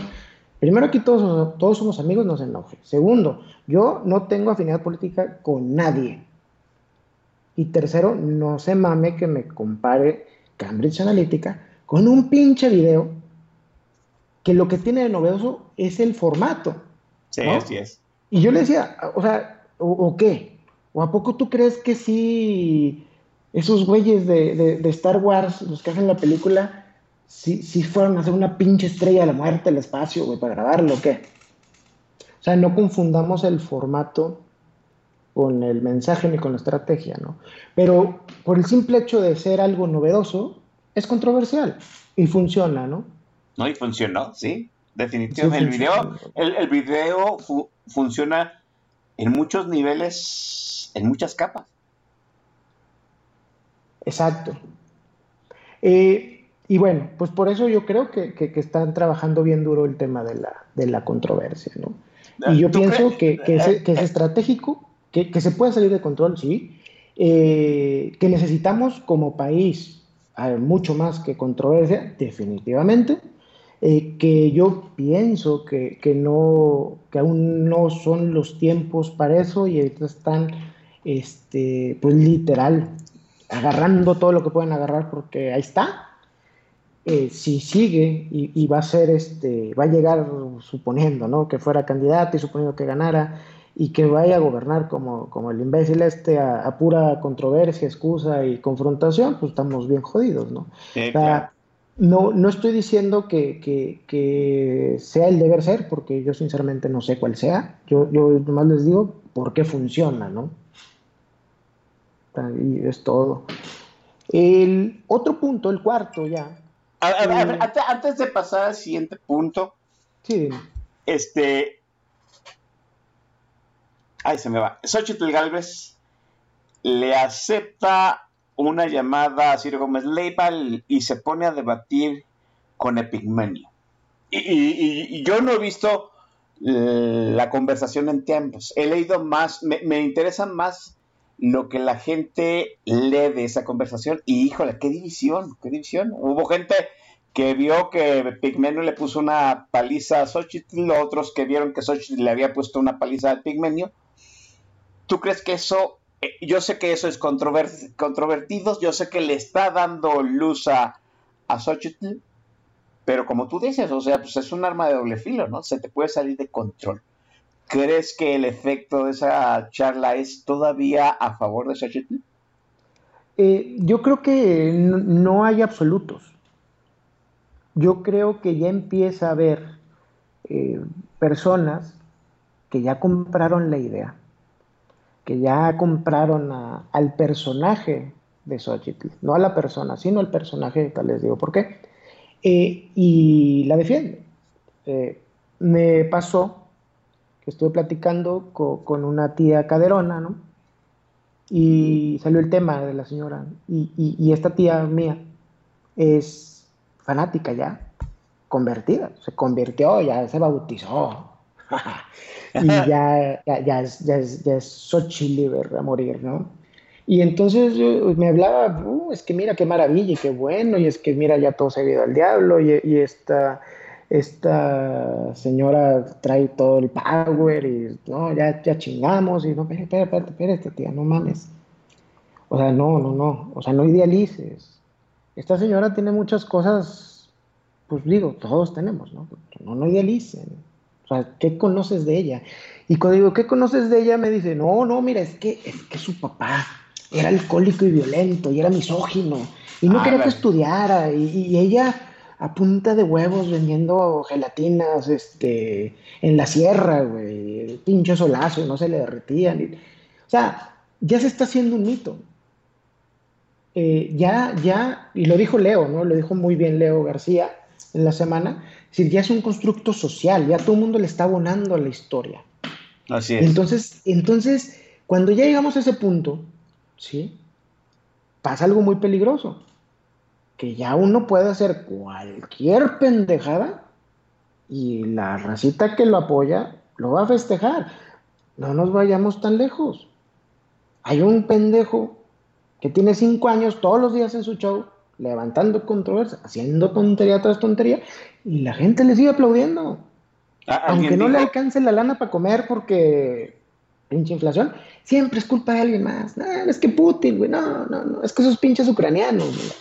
Primero, aquí todos, todos somos amigos, no se enoje. Segundo, yo no tengo afinidad política con nadie. Y tercero, no se mame que me compare Cambridge Analytica con un pinche video que lo que tiene de novedoso es el formato. Sí, ¿no? así es. Y yo le decía, o sea, ¿o, o qué? ¿O a poco tú crees que sí esos güeyes de, de- de Star Wars, los que hacen la película, sí, sí fueron a hacer una pinche estrella de la muerte al espacio, güey, para grabarlo o qué? O sea, no confundamos el formato con el mensaje ni con la estrategia, ¿no? Pero por el simple hecho de ser algo novedoso, es controversial y funciona, ¿no? No, y funcionó, sí. Definitivamente. Sí, el video, el, el video fu- funciona en muchos niveles, en muchas capas. Exacto. Eh, y bueno, pues por eso yo creo que, que- que están trabajando bien duro el tema de la, de la controversia, ¿no? Y yo ¿Tú pienso que, que es, que es estratégico, que, que se puede salir de control, sí, eh, que necesitamos como país eh, mucho más que controversia, definitivamente, eh, que yo pienso que, que no, que aún no son los tiempos para eso y ahorita están, este, pues literal, agarrando todo lo que pueden agarrar porque ahí está. Eh, si sigue y, y va a ser este, va a llegar suponiendo, ¿no? Que fuera candidato y suponiendo que ganara y que vaya a gobernar como, como el imbécil este a, a pura controversia, excusa y confrontación, pues estamos bien jodidos, ¿no? Sí, O sea, claro. No, no estoy diciendo que, que- que sea el deber ser, porque yo sinceramente no sé cuál sea. Yo, yo nomás les digo por qué funciona, ¿no? Y es todo. El otro punto, el cuarto ya. A- a- a ver, eh, antes, antes de pasar al siguiente punto, Sí, este. Ahí se me va. Xochitl Galvez le acepta una llamada a Ciro Gómez Leiva y se pone a debatir con Epigmenio. Y, y- yo no he visto la conversación entre ambos. He leído más, me, me interesa más lo que la gente lee de esa conversación y híjole, qué división, qué división. Hubo gente que vio que Pigmenio le puso una paliza a Xochitl, otros que vieron que Xochitl le había puesto una paliza a Pigmenio. ¿Tú crees que eso, eh, yo sé que eso es controvertido, yo sé que le está dando luz a, a pero como tú dices, o sea, pues es un arma de doble filo, ¿no? Se te puede salir de control. ¿Crees que el efecto de esa charla es todavía a favor de Xochitl? Eh, yo creo que no, hay absolutos. Yo creo que ya empieza a haber eh, personas que ya compraron la idea, que ya compraron al personaje de Xochitl, no a la persona, sino al personaje, tal les digo por qué, eh, y la defienden. me pasó que estuve platicando con una tía caderona, ¿no? Y salió el tema de la señora. Y, esta tía mía es fanática ya, convertida, se convirtió, ya se bautizó. y ya, ya, es, ya, es, ya a morir, ¿no? Y entonces me hablaba, uh, es que mira qué maravilla y qué bueno, y es que mira ya todo se ha ido al diablo, y, y esta esta señora trae todo el power y no, ya, ya chingamos y no, espérate, espérate, espérate, tía, no mames. O sea, no, no, no, o sea, no idealices. Esta señora tiene muchas cosas, pues digo, todos tenemos, ¿no? No, no idealicen. ¿Qué conoces de ella? Y cuando digo, ¿qué conoces de ella? Me dice, no, no, mira, es que, es que su papá era alcohólico y violento y era misógino y no ah, quería que estudiara y ella a punta de huevos vendiendo gelatinas este, en la sierra, güey. Pincho solazo, no se le derretían. o sea, ya se está haciendo un mito. Eh, ya, ya, y lo dijo Leo, ¿no? Lo dijo muy bien Leo García en la semana. Es decir, ya es un constructo social, ya todo el mundo le está abonando a la historia. Así es. Entonces, entonces, cuando ya llegamos a ese punto, ¿sí? Pasa algo muy peligroso que ya uno puede hacer cualquier pendejada y la racita que lo apoya lo va a festejar. No nos vayamos tan lejos. Hay un pendejo que tiene cinco años todos los días en su show, levantando controversia, haciendo tontería tras tontería, y la gente le sigue aplaudiendo. Ah, Aunque no le alcance la lana para comer porque pinche inflación, siempre es culpa de alguien más. No, es que Putin, güey, no, no, no, es que esos pinches ucranianos, güey.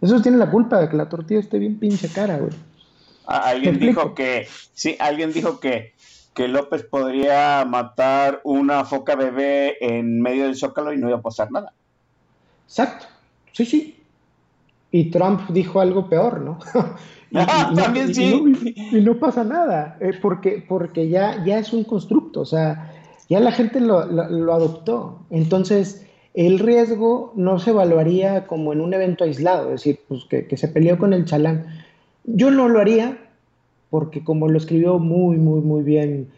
Esos tienen la culpa de que la tortilla esté bien pinche cara, güey. Ah, alguien dijo que, sí, alguien dijo que, que López podría matar una foca bebé en medio del zócalo y no iba a pasar nada. Exacto, sí, sí. Y Trump dijo algo peor, ¿no? ah, también sí. Y no, pasa nada, eh, porque, porque ya, ya es un constructo, o sea, ya la gente lo, lo adoptó. Entonces, el riesgo no se evaluaría como en un evento aislado, es decir, pues que, se peleó con el chalán. Yo no lo haría, porque como lo escribió muy, muy, muy bien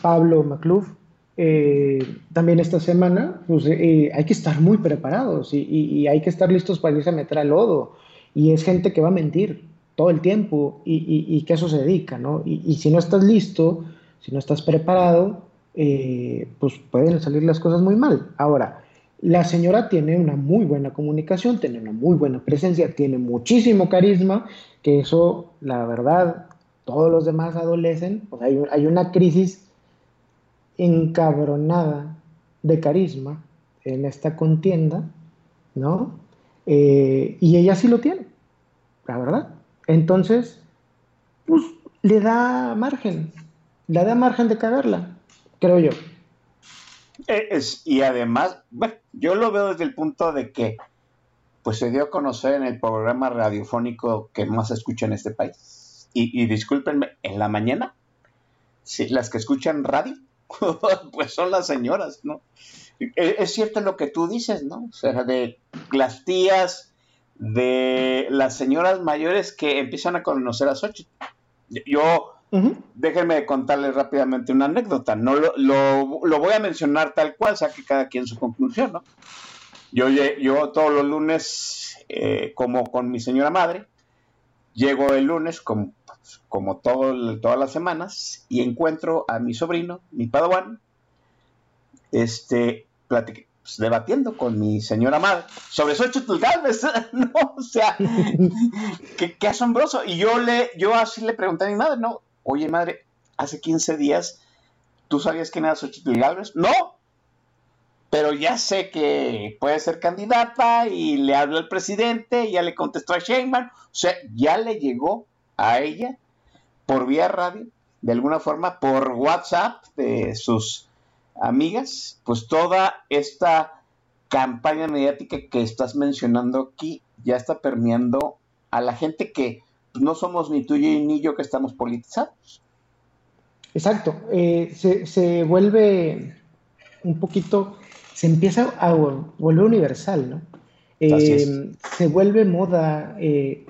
Pablo Macluf, eh, también esta semana, pues eh, hay que estar muy preparados y, hay que estar listos para irse a meter al lodo. Y es gente que va a mentir todo el tiempo y, que a eso se dedica, ¿no? Y, si no estás listo, si no estás preparado, eh, pues pueden salir las cosas muy mal. Ahora, la señora tiene una muy buena comunicación, tiene una muy buena presencia, tiene muchísimo carisma, que eso, la verdad, todos los demás adolecen. hay, una crisis encabronada de carisma en esta contienda, ¿no? Eh, y ella sí lo tiene, la verdad. Entonces, pues le da margen, le da margen de cagarla, creo yo. Eh, y además, bueno, yo lo veo desde el punto de que pues se dio a conocer en el programa radiofónico que más se escucha en este país. Y, y discúlpenme, en la mañana, sí, las que escuchan radio, pues son las señoras, ¿no? E, es, cierto lo que tú dices, ¿no? O sea, de las tías, de las señoras mayores que empiezan a conocer a Xochitl. Yo Déjenme contarles rápidamente una anécdota. No lo, voy a mencionar tal cual, saque cada quien su conclusión, ¿no? Yo, yo todos los lunes, eh, como con mi señora madre, llego el lunes con como todo, todas las semanas, y encuentro a mi sobrino, mi padawan, este, pues, debatiendo con mi señora madre sobre Xochitl Galvez, ¿no? O sea, qué, asombroso. Y yo le, yo así le pregunté a mi madre, ¿no? Oye, madre, hace 15 días, ¿tú sabías quién era Xochitl Galvez? No, pero ya sé que puede ser candidata y le habló al presidente, ya le contestó a Sheinbaum, o sea, ya le llegó a ella por vía radio, de alguna forma, por WhatsApp de sus amigas, pues toda esta campaña mediática que estás mencionando aquí ya está permeando a la gente que no somos ni tú ni yo que estamos politizados. Exacto, eh, se, se vuelve un poquito se empieza a volver universal, ¿no? Eh, se vuelve moda. Eh,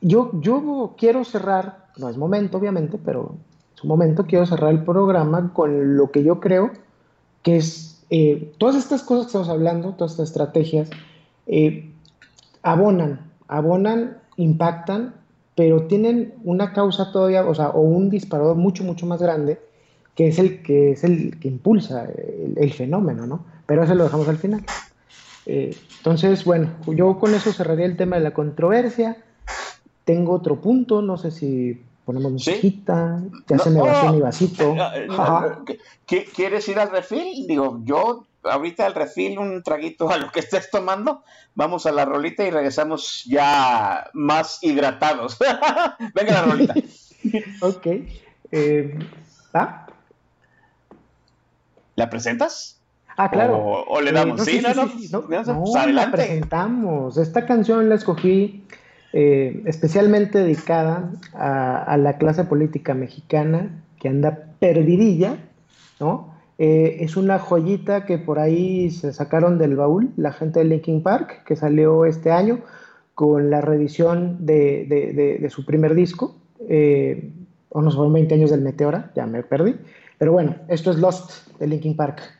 yo, yo quiero cerrar, no es momento obviamente, pero es un momento, quiero cerrar el programa con lo que yo creo que es eh, todas estas cosas que estamos hablando, todas estas estrategias, abonan, abonan, impactan, pero tienen una causa todavía, o sea, o un disparador mucho, mucho más grande, que es el que, es el que impulsa el fenómeno, ¿no? pero eso lo dejamos al final. Eh, entonces, bueno, yo con eso cerraría el tema de la controversia. Tengo otro punto, no sé si ponemos musiquita, ya se me vació mi vasito. ¿Quieres ir al refil? Digo, yo ahorita al refil un traguito a lo que estés tomando, vamos a la rolita y regresamos ya más hidratados. Venga la rolita. ok. Eh, ¿La presentas? Ah, claro. O, le damos, sí, no, no, la presentamos. Esta canción la escogí eh, especialmente dedicada a, la clase política mexicana que anda perdidilla, ¿no? Eh, es una joyita que por ahí se sacaron del baúl la gente de Linkin Park, que salió este año con la reedición de, su primer disco. O nos fueron 20 años del Meteora, ya me perdí. Pero bueno, esto es Lost de Linkin Park.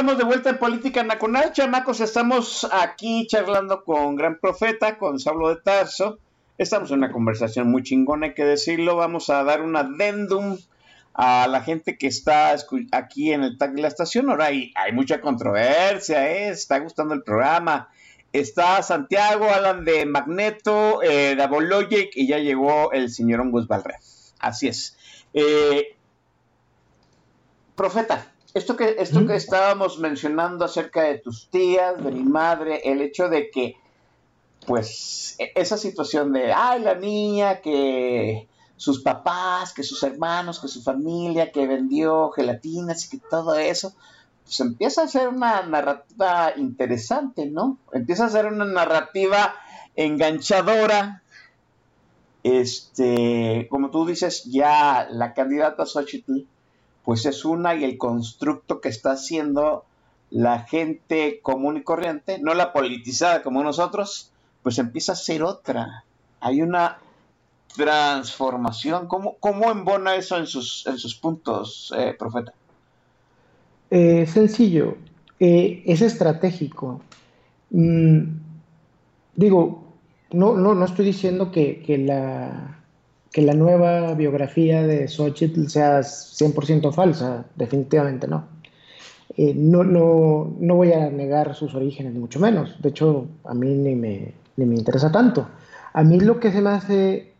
Estamos de vuelta en Política Nacional, chamacos. Estamos aquí charlando con Gran Profeta, con Saulo de Tarso. Estamos en una conversación muy chingona, hay que decirlo. Vamos a dar un adendum a la gente que está aquí en el tag de la estación. Ahora hay, mucha controversia, ¿eh? está gustando el programa. Está Santiago, Alan de Magneto, eh, y ya llegó el señor Ongus Valre. Así es. Eh, profeta, esto que, esto que estábamos mencionando acerca de tus tías, de mi madre, el hecho de que, pues, e, esa situación de, ay, la niña que sus papás, que sus hermanos, que su familia, que vendió gelatinas y que todo eso, pues empieza a ser una narrativa interesante, ¿no? Empieza a ser una narrativa enganchadora. Este, como tú dices, ya la candidata Xochitl pues es una y el constructo que está haciendo la gente común y corriente, no la politizada como nosotros, pues empieza a ser otra. Hay una transformación. ¿Cómo, cómo embona eso en sus, en sus puntos, eh, profeta? Eh, sencillo, eh, es estratégico. Mm, digo, no, no, no estoy diciendo que, que la que la nueva biografía de Xochitl sea 100% falsa, definitivamente no. Eh, no, no. No voy a negar sus orígenes, mucho menos. De hecho, a mí ni me, ni me interesa tanto. A mí lo que se me hace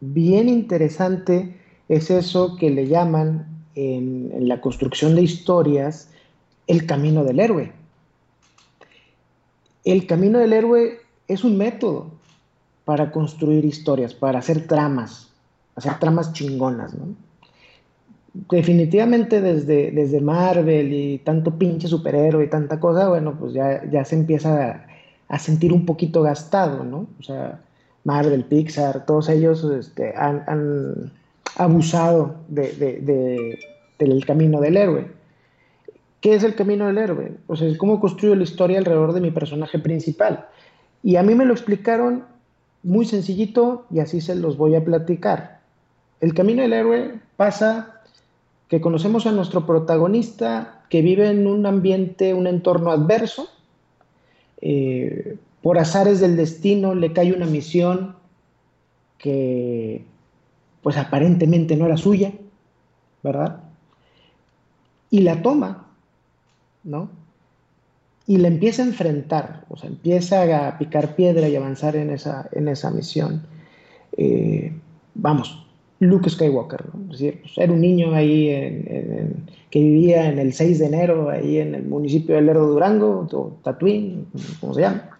bien interesante es eso que le llaman en la construcción de historias el camino del héroe. El camino del héroe es un método para construir historias, para hacer tramas, hacer tramas chingonas, ¿no? Definitivamente desde, desde Marvel y tanto pinche superhéroe y tanta cosa, bueno, pues ya, ya se empieza a, sentir un poquito gastado, ¿no? O sea, Marvel, Pixar, todos ellos este, han, abusado de, del camino del héroe. ¿Qué es el camino del héroe? O sea, es cómo construyo la historia alrededor de mi personaje principal. Y a mí me lo explicaron muy sencillito y así se los voy a platicar. El camino del héroe pasa que conocemos a nuestro protagonista que vive en un ambiente, un entorno adverso. Eh, por azares del destino le cae una misión que pues aparentemente no era suya, ¿verdad? Y la toma, ¿no? Y la empieza a enfrentar, o sea, empieza a picar piedra y avanzar en esa, en esa misión. Eh, vamos, Luke Skywalker, ¿no? Decir, pues, era un niño ahí que vivía en el 6 de enero, ahí en el municipio de Lerdo Durango, o Tatooine, como se llama.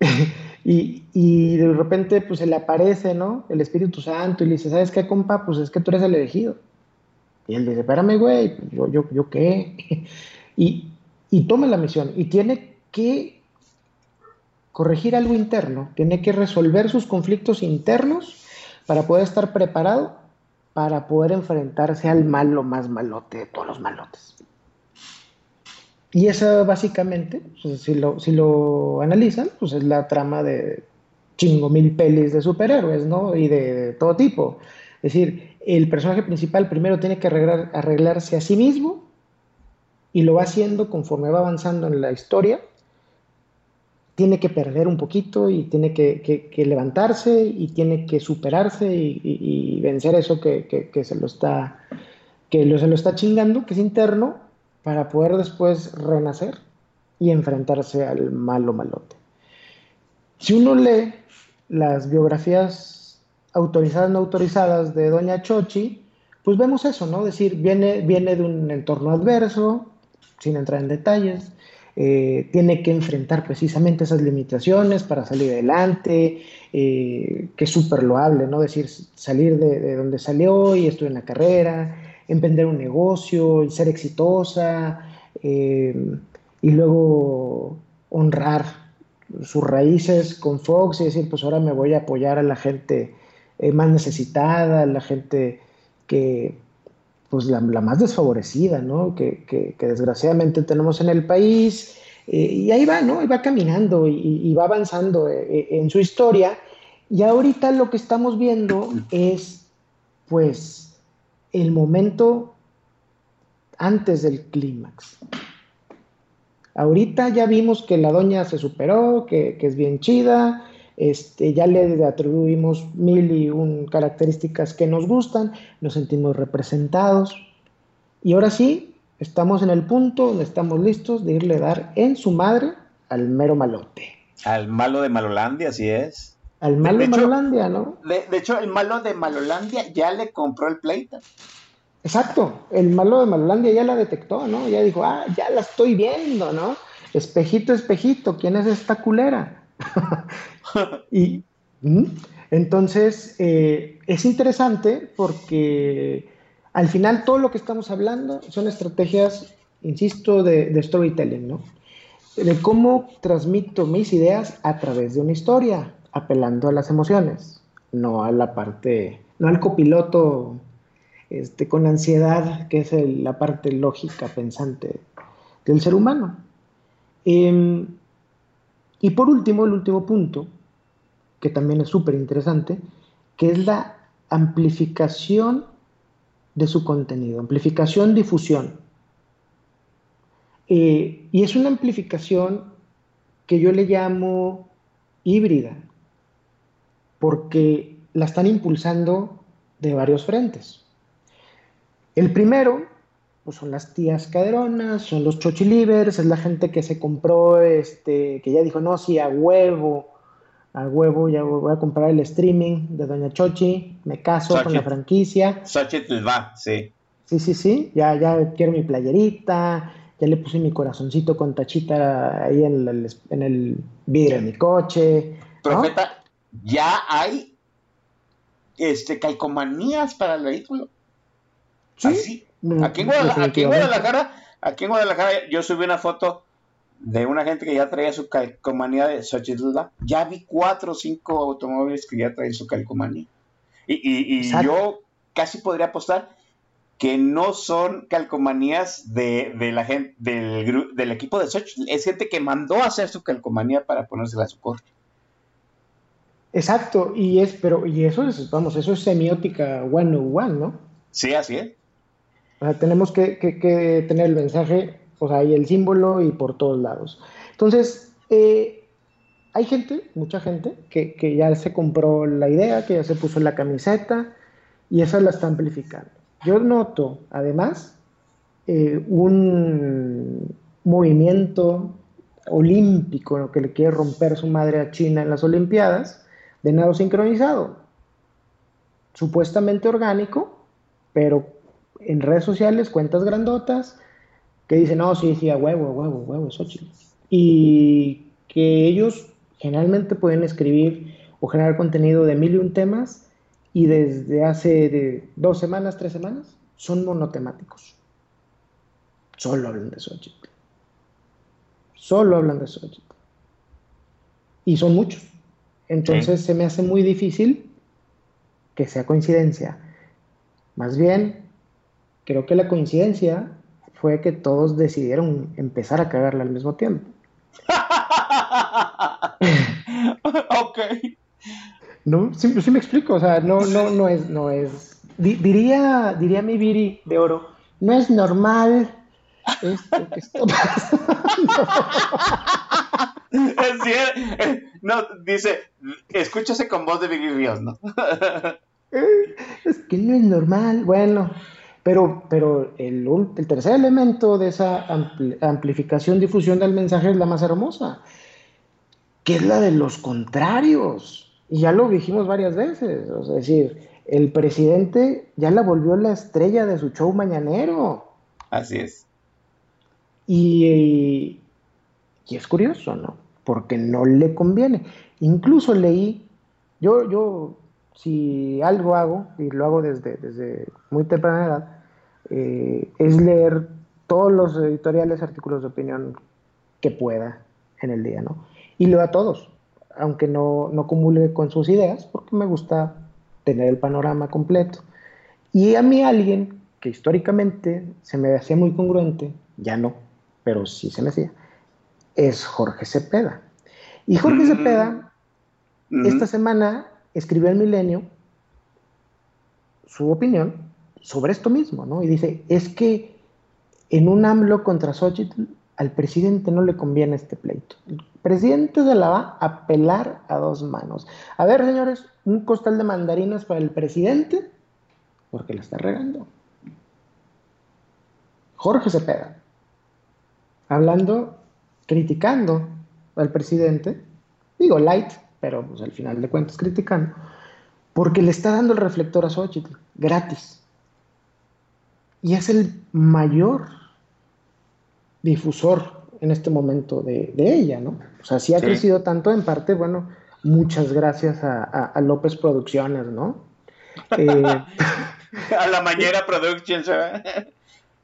y, y, de repente, pues se le aparece, ¿no? El Espíritu Santo y le dice, ¿sabes qué, compa? Pues es que tú eres el elegido. Y él dice, espérame, güey, yo, yo, yo qué. y, y toma la misión y tiene que corregir algo interno, tiene que resolver sus conflictos internos para poder estar preparado para poder enfrentarse al malo más malote de todos los malotes. Y esa básicamente, pues, si, lo, si lo analizan, pues es la trama de chingo mil pelis de superhéroes, ¿no? Y de, todo tipo. Es decir, el personaje principal primero tiene que arreglarse a sí mismo y lo va haciendo conforme va avanzando en la historia tiene que perder un poquito y tiene que, levantarse y tiene que superarse y, vencer eso que, se lo está que lo, se lo está chingando, que es interno, para poder después renacer y enfrentarse al malo malote. Si uno lee las biografías autorizadas no autorizadas de Doña Chochi, pues vemos eso, ¿no? Es decir, viene, viene de un entorno adverso, sin entrar en detalles, eh, tiene que enfrentar precisamente esas limitaciones para salir adelante, eh, que es súper loable, ¿no? Decir, salir de, donde salió y estoy en la carrera, emprender un negocio, y ser exitosa, eh, y luego honrar sus raíces con Fox y decir, pues ahora me voy a apoyar a la gente más necesitada, a la gente que, pues la, más desfavorecida, ¿no? Que, desgraciadamente tenemos en el país. Eh, y ahí va, ¿no? Y va caminando y, va avanzando eh, eh, en su historia. Y ahorita lo que estamos viendo es, pues, el momento antes del clímax. Ahorita ya vimos que la doña se superó, que, que es bien chida, este, ya le atribuimos mil y un características que nos gustan, nos sentimos representados. Y ahora sí, estamos en el punto donde estamos listos de irle a dar en su madre al mero malote. Al malo de Malolandia, así es. Al malo de, Malolandia, ¿no? De, de, hecho, el malo de Malolandia ya le compró el pleito. Exacto, el malo de Malolandia ya la detectó, ¿no? Ya dijo, ah, ya la estoy viendo, ¿no? Espejito, espejito, ¿quién es esta culera? y entonces eh, es interesante porque al final todo lo que estamos hablando son estrategias, insisto, de, storytelling, ¿no? De cómo transmito mis ideas a través de una historia, apelando a las emociones, no a la parte, no al copiloto este, con ansiedad, que es la parte lógica, pensante del ser humano. Eh, y por último, el último punto, que también es súper interesante, que es la amplificación de su contenido, amplificación, difusión. Eh, y es una amplificación que yo le llamo híbrida, porque la están impulsando de varios frentes. El primero pues son las tías caderonas, son los chochilivers, es la gente que se compró, este, que ya dijo, no, sí, a huevo, a huevo, ya voy a comprar el streaming de Doña Chochi, me caso con la franquicia. Xochitl va, sí. Sí, sí, sí, ya, ya quiero mi playerita, ya le puse mi corazoncito con tachita ahí en el, en el vidrio de mi coche. Profeta, ya hay este, calcomanías para el vehículo. Sí. Aquí en, Guadalajara, aquí en Guadalajara, yo subí una foto de una gente que ya traía su calcomanía de Xochitl. Ya vi cuatro o cinco automóviles que ya traen su calcomanía. Y, yo casi podría apostar que no son calcomanías de, la gente del, del equipo de Xochitl. Es gente que mandó a hacer su calcomanía para ponérsela a su coche. Exacto, y es, pero, y eso es, vamos, eso es semiótica one on one, ¿no? Sí, así es. O sea, tenemos que, tener el mensaje, o sea, y el símbolo y por todos lados. Entonces, eh, hay gente, mucha gente, que, ya se compró la idea, que ya se puso la camiseta y esa la está amplificando. Yo noto, además, eh, un movimiento olímpico que le quiere romper su madre a China en las Olimpiadas de nado sincronizado. Supuestamente orgánico, pero en redes sociales cuentas grandotas que dicen, no, sí, sí, a huevo, a huevo, a huevo, Xochitl. Y que ellos generalmente pueden escribir o generar contenido de mil y un temas y desde hace de dos semanas, tres semanas, son monotemáticos. Solo hablan de Xochitl. Solo hablan de Xochitl. Y son muchos. Entonces se me hace muy difícil que sea coincidencia. Más bien, Creo que la coincidencia fue que todos decidieron empezar a cagarla al mismo tiempo. ok. No, sí, me explico, o sea, no, no, no es, no es. diría, diría mi Viri de oro, no es normal esto que está Es cierto. No, dice, escúchase con voz de Viri Ríos, ¿no? es que no es normal. Bueno, pero, pero el, el tercer elemento de esa amplificación, difusión del mensaje es la más hermosa, que es la de los contrarios. Y ya lo dijimos varias veces. es decir, el presidente ya la volvió la estrella de su show mañanero. Así es. Y, y es curioso, ¿no? Porque no le conviene. Incluso leí, yo, yo si algo hago, y lo hago desde, desde muy temprana edad, eh, es leer todos los editoriales, artículos de opinión que pueda en el día, ¿no? Y leo a todos, aunque no, no acumule con sus ideas, porque me gusta tener el panorama completo. Y a mí alguien que históricamente se me hacía muy congruente, ya no, pero sí se me hacía, es Jorge Cepeda. Y Jorge mm. Cepeda, esta semana escribió el Milenio su opinión sobre esto mismo, ¿no? Y dice, es que en un AMLO contra Xochitl al presidente no le conviene este pleito. El presidente se la va a pelar a dos manos. A ver, señores, un costal de mandarinas para el presidente, porque la está regando. Jorge Cepeda, hablando, criticando al presidente, digo light, pero pues al final de cuentas criticando, porque le está dando el reflector a Xochitl, gratis. Y es el mayor difusor en este momento de, ella, ¿no? O sea, sí ha crecido tanto, en parte, bueno, muchas gracias a, López Producciones, ¿no? Eh, a la Mañera Productions.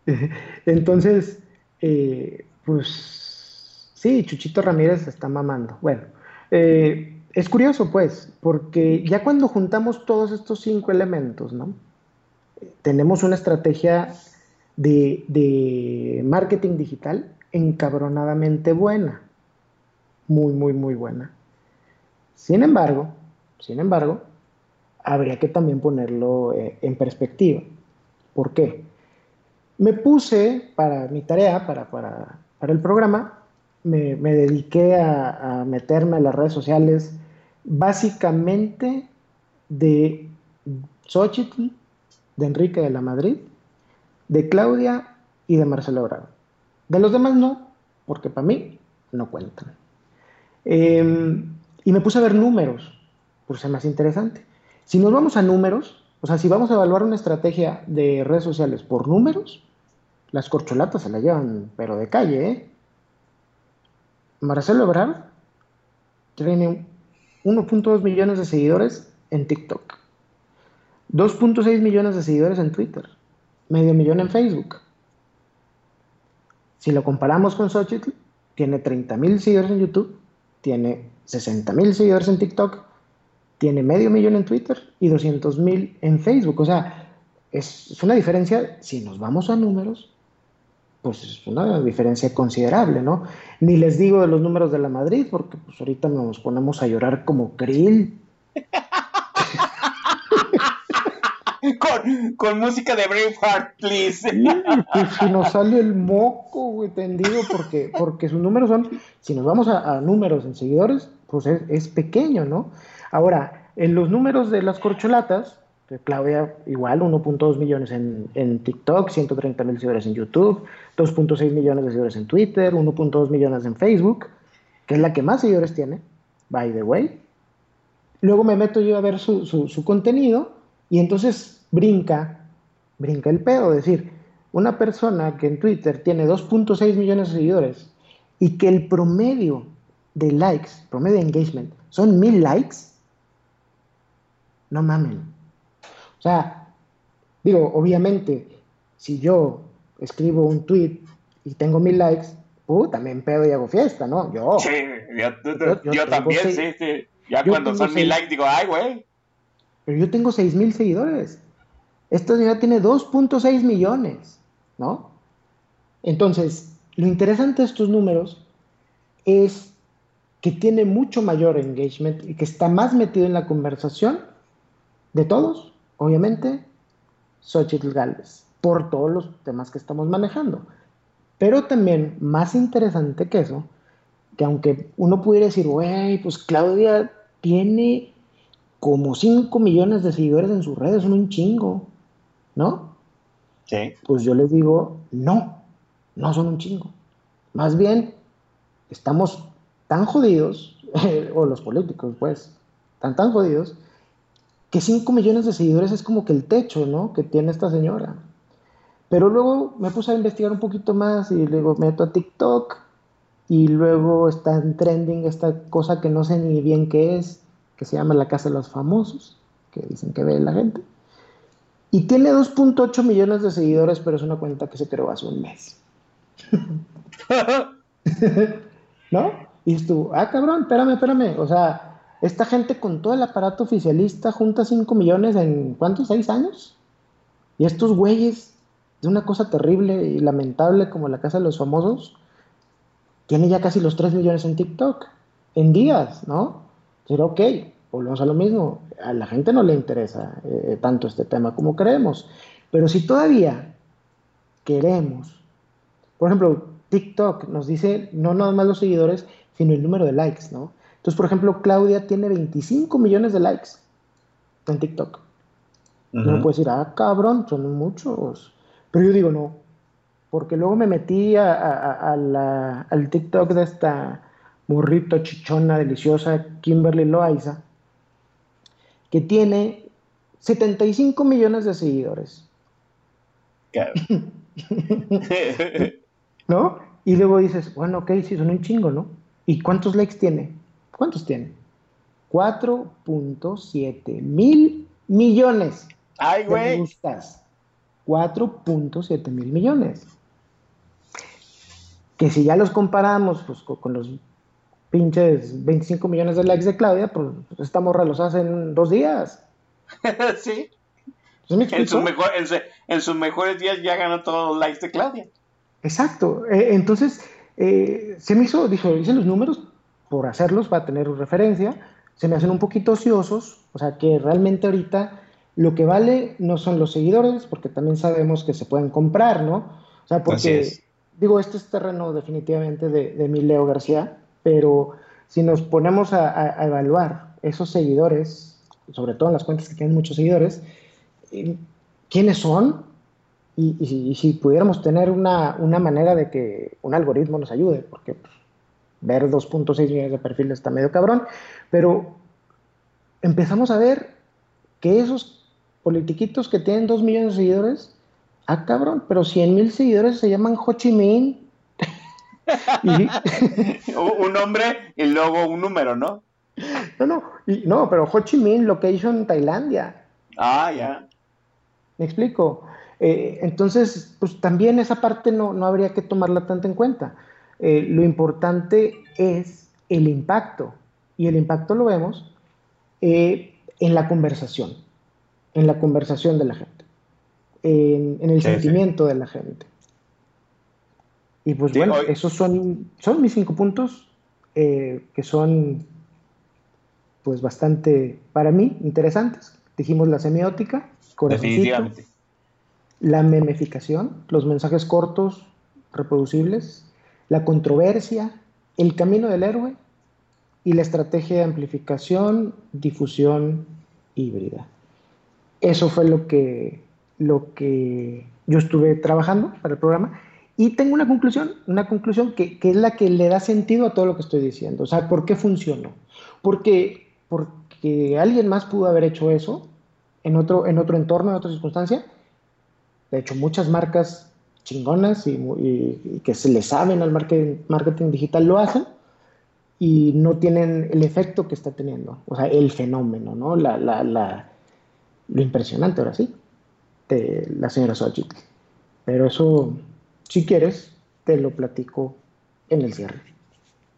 Entonces, eh, pues sí, Chuchito Ramírez está mamando. Bueno, eh, es curioso, pues, porque ya cuando juntamos todos estos cinco elementos, ¿no? Tenemos una estrategia de, marketing digital encabronadamente buena. Muy, muy, muy buena. Sin embargo, sin embargo, habría que también ponerlo eh, en perspectiva. ¿Por qué? Me puse para mi tarea, para, para, el programa, me, dediqué a, a, meterme a las redes sociales básicamente de Xochitl, de Enrique de la Madrid, de Claudia y de Marcelo Obrador. De los demás no, porque para mí no cuentan. Em, y me puse a ver números, por ser más interesante. Si nos vamos a números, o sea, si vamos a evaluar una estrategia de redes sociales por números, las corcholatas se la llevan, pero de calle, ¿eh? Marcelo Ebrard tiene 1.2 millones de seguidores en TikTok, 2.6 millones de seguidores en Twitter, medio millón en Facebook. Si lo comparamos con Xochitl, tiene 30 mil seguidores en YouTube, tiene 60 mil seguidores en TikTok, tiene medio millón en Twitter y 200 mil en Facebook. O sea, es, una diferencia, si nos vamos a números, pues es una diferencia considerable, ¿no? Ni les digo de los números de la Madrid, porque pues ahorita nos ponemos a llorar como krill. con, música de Braveheart, please. pues si nos sale el moco, güey, tendido, porque, porque sus números son, si nos vamos a, números en seguidores, pues es, pequeño, ¿no? Ahora, en los números de las corcholatas, Claudia igual, 1.2 millones en, en, TikTok, 130 mil seguidores en YouTube, 2.6 millones de seguidores en Twitter, 1.2 millones en Facebook, que es la que más seguidores tiene, by the way. Luego me meto yo a ver su, su, contenido y entonces brinca, brinca el pedo. Es decir, una persona que en Twitter tiene 2.6 millones de seguidores y que el promedio de likes, promedio de engagement, son mil likes, no mamen. O sea, digo, obviamente, si yo escribo un tweet y tengo mil likes, uh, también pedo y hago fiesta, ¿no? Yo. Sí, yo, también, sí, sí. Ya cuando son mil likes digo, ay, güey. Pero yo tengo seis mil seguidores. Esta señora tiene 2.6 millones, ¿no? Entonces, lo interesante de estos números es que tiene mucho mayor engagement y que está más metido en la conversación de todos, obviamente, Xochitl Galvez, por todos los temas que estamos manejando. Pero también, más interesante que eso, que aunque uno pudiera decir, güey, pues Claudia tiene como 5 millones de seguidores en sus redes, son un chingo. ¿no? Sí. Pues yo les digo, no, no son un chingo. Más bien, estamos tan jodidos, o los políticos, pues, tan tan jodidos, que 5 millones de seguidores es como que el techo, ¿no? Que tiene esta señora. Pero luego me puse a investigar un poquito más y luego meto a TikTok y luego está en trending esta cosa que no sé ni bien qué es, que se llama la Casa de los Famosos, que dicen que ve la gente. Y tiene 2.8 millones de seguidores, pero es una cuenta que se creó hace un mes. ¿No? Y estuvo, ah, cabrón, espérame, espérame. O sea, esta gente con todo el aparato oficialista junta 5 millones en ¿cuántos? ¿6 años? Y estos güeyes, de una cosa terrible y lamentable como la Casa de los Famosos, tiene ya casi los 3 millones en TikTok. En días, ¿no? Pero ok, volvemos a lo mismo, a la gente no le interesa eh, tanto este tema como creemos, pero si todavía queremos, por ejemplo, TikTok nos dice no nada más los seguidores, sino el número de likes, ¿no? Entonces, por ejemplo, Claudia tiene 25 millones de likes en TikTok. Uh -huh. Uno puede decir, ah, cabrón, son muchos. Pero yo digo, no. Porque luego me metí a, a, a la, al TikTok de esta morrito chichona deliciosa, Kimberly Loaiza, que tiene 75 millones de seguidores. Claro. ¿No? Y luego dices, bueno, ok, sí, son un chingo, ¿no? ¿Y cuántos likes tiene? ¿Cuántos tiene? 4.7 mil millones. Ay, güey. 4.7 mil millones. Que si ya los comparamos pues, con los pinches 25 millones de likes de Claudia, pues esta morra los hace en dos días. sí. En, su mejor, en, en, sus mejores días ya ganó todos los likes de Claudia. Exacto. Eh, entonces, eh, se me hizo, dijo, hice los números por hacerlos, para tener referencia, se me hacen un poquito ociosos, o sea que realmente ahorita lo que vale no son los seguidores, porque también sabemos que se pueden comprar, ¿no? O sea, porque, digo, este es terreno definitivamente de, de mi Leo García, pero si nos ponemos a, a, evaluar esos seguidores, sobre todo en las cuentas que tienen muchos seguidores, quiénes son y, y, y si pudiéramos tener una, una, manera de que un algoritmo nos ayude, porque pues, ver 2.6 millones de perfiles está medio cabrón, pero empezamos a ver que esos politiquitos que tienen 2 millones de seguidores, ah cabrón, pero 100 mil seguidores se llaman Ho Chi Minh. y... un nombre y luego un número, ¿no? No, no, y, no, pero Ho Chi Minh lo que hizo en Tailandia. Ah, ya. ¿Me explico? Eh, entonces, pues también esa parte no, no, habría que tomarla tanto en cuenta. Eh, lo importante es el impacto, y el impacto lo vemos eh, en la conversación, en la conversación de la gente, en, en el sí, sentimiento sí. de la gente. Y pues sí, bueno, hoy... esos son, son mis cinco puntos eh, que son pues bastante, para mí, interesantes. Dijimos la semiótica, Definitivamente. la memificación, los mensajes cortos, reproducibles, la controversia, el camino del héroe y la estrategia de amplificación, difusión híbrida. Eso fue lo que, lo que yo estuve trabajando para el programa y tengo una conclusión, una conclusión que, que, es la que le da sentido a todo lo que estoy diciendo. O sea, ¿por qué funcionó? Porque, porque alguien más pudo haber hecho eso en otro, en otro entorno, en otra circunstancia. De hecho, muchas marcas chingonas y, que se le saben al marketing, marketing digital lo hacen y no tienen el efecto que está teniendo, o sea, el fenómeno, ¿no? La, la, lo impresionante ahora sí, de la señora Xochitl. Pero eso, si quieres, te lo platico en el cierre.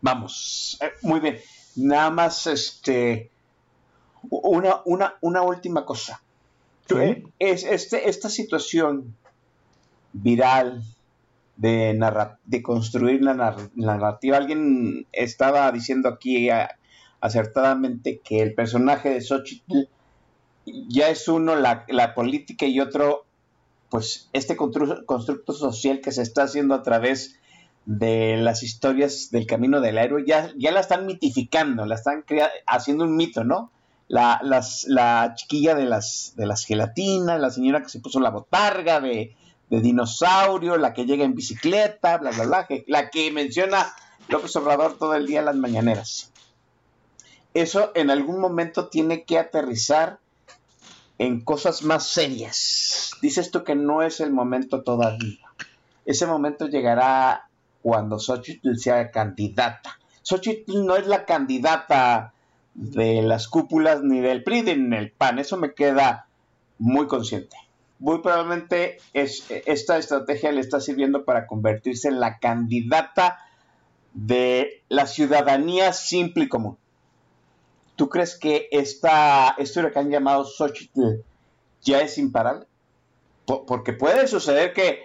Vamos, eh, muy bien. Nada más, este, una, una, una última cosa. ¿Sí? Es, este, esta situación viral, de, narra de construir la, narr la, narrativa. Alguien estaba diciendo aquí a, acertadamente que el personaje de Xochitl ya es uno la, política y otro, pues, este constru constructo social que se está haciendo a través de las historias del camino del héroe, ya, la están mitificando, la están haciendo un mito, ¿no? La, chiquilla de las, de las gelatinas, la señora que se puso la botarga de, de dinosaurio, la que llega en bicicleta, bla, bla, bla, la que menciona López Obrador todo el día en las mañaneras. Eso en algún momento tiene que aterrizar en cosas más serias. Dices tú que no es el momento todavía. Ese momento llegará cuando Xochitl sea candidata. Xochitl no es la candidata de las cúpulas ni del PRI ni del PAN. Eso me queda muy consciente muy probablemente es, esta estrategia le está sirviendo para convertirse en la candidata de la ciudadanía simple y común. ¿Tú crees que esta, que han llamado Xochitl ya es imparable? Por, porque puede suceder que,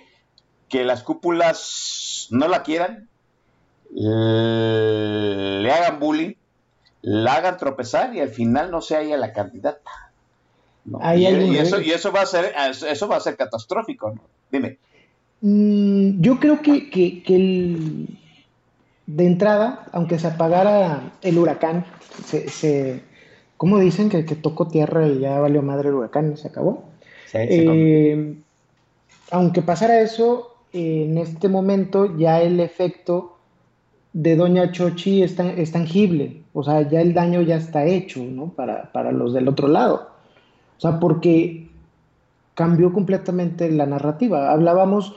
que las cúpulas no la quieran, le hagan bullying, la hagan tropezar y al final no sea ella la candidata. No. Y, y, eso, y, eso, va a ser, eso va a ser catastrófico, ¿no? Dime. Mm, yo creo que, que, que el, de entrada, aunque se apagara el huracán, se, se ¿cómo dicen? Que, que tocó tierra y ya valió madre el huracán, se acabó. Sí, Eh, aunque pasara eso, en este momento ya el efecto de Doña Chochi es, tan- es tangible, o sea, ya el daño ya está hecho, ¿no? Para, para los del otro lado. O sea, porque cambió completamente la narrativa. Hablábamos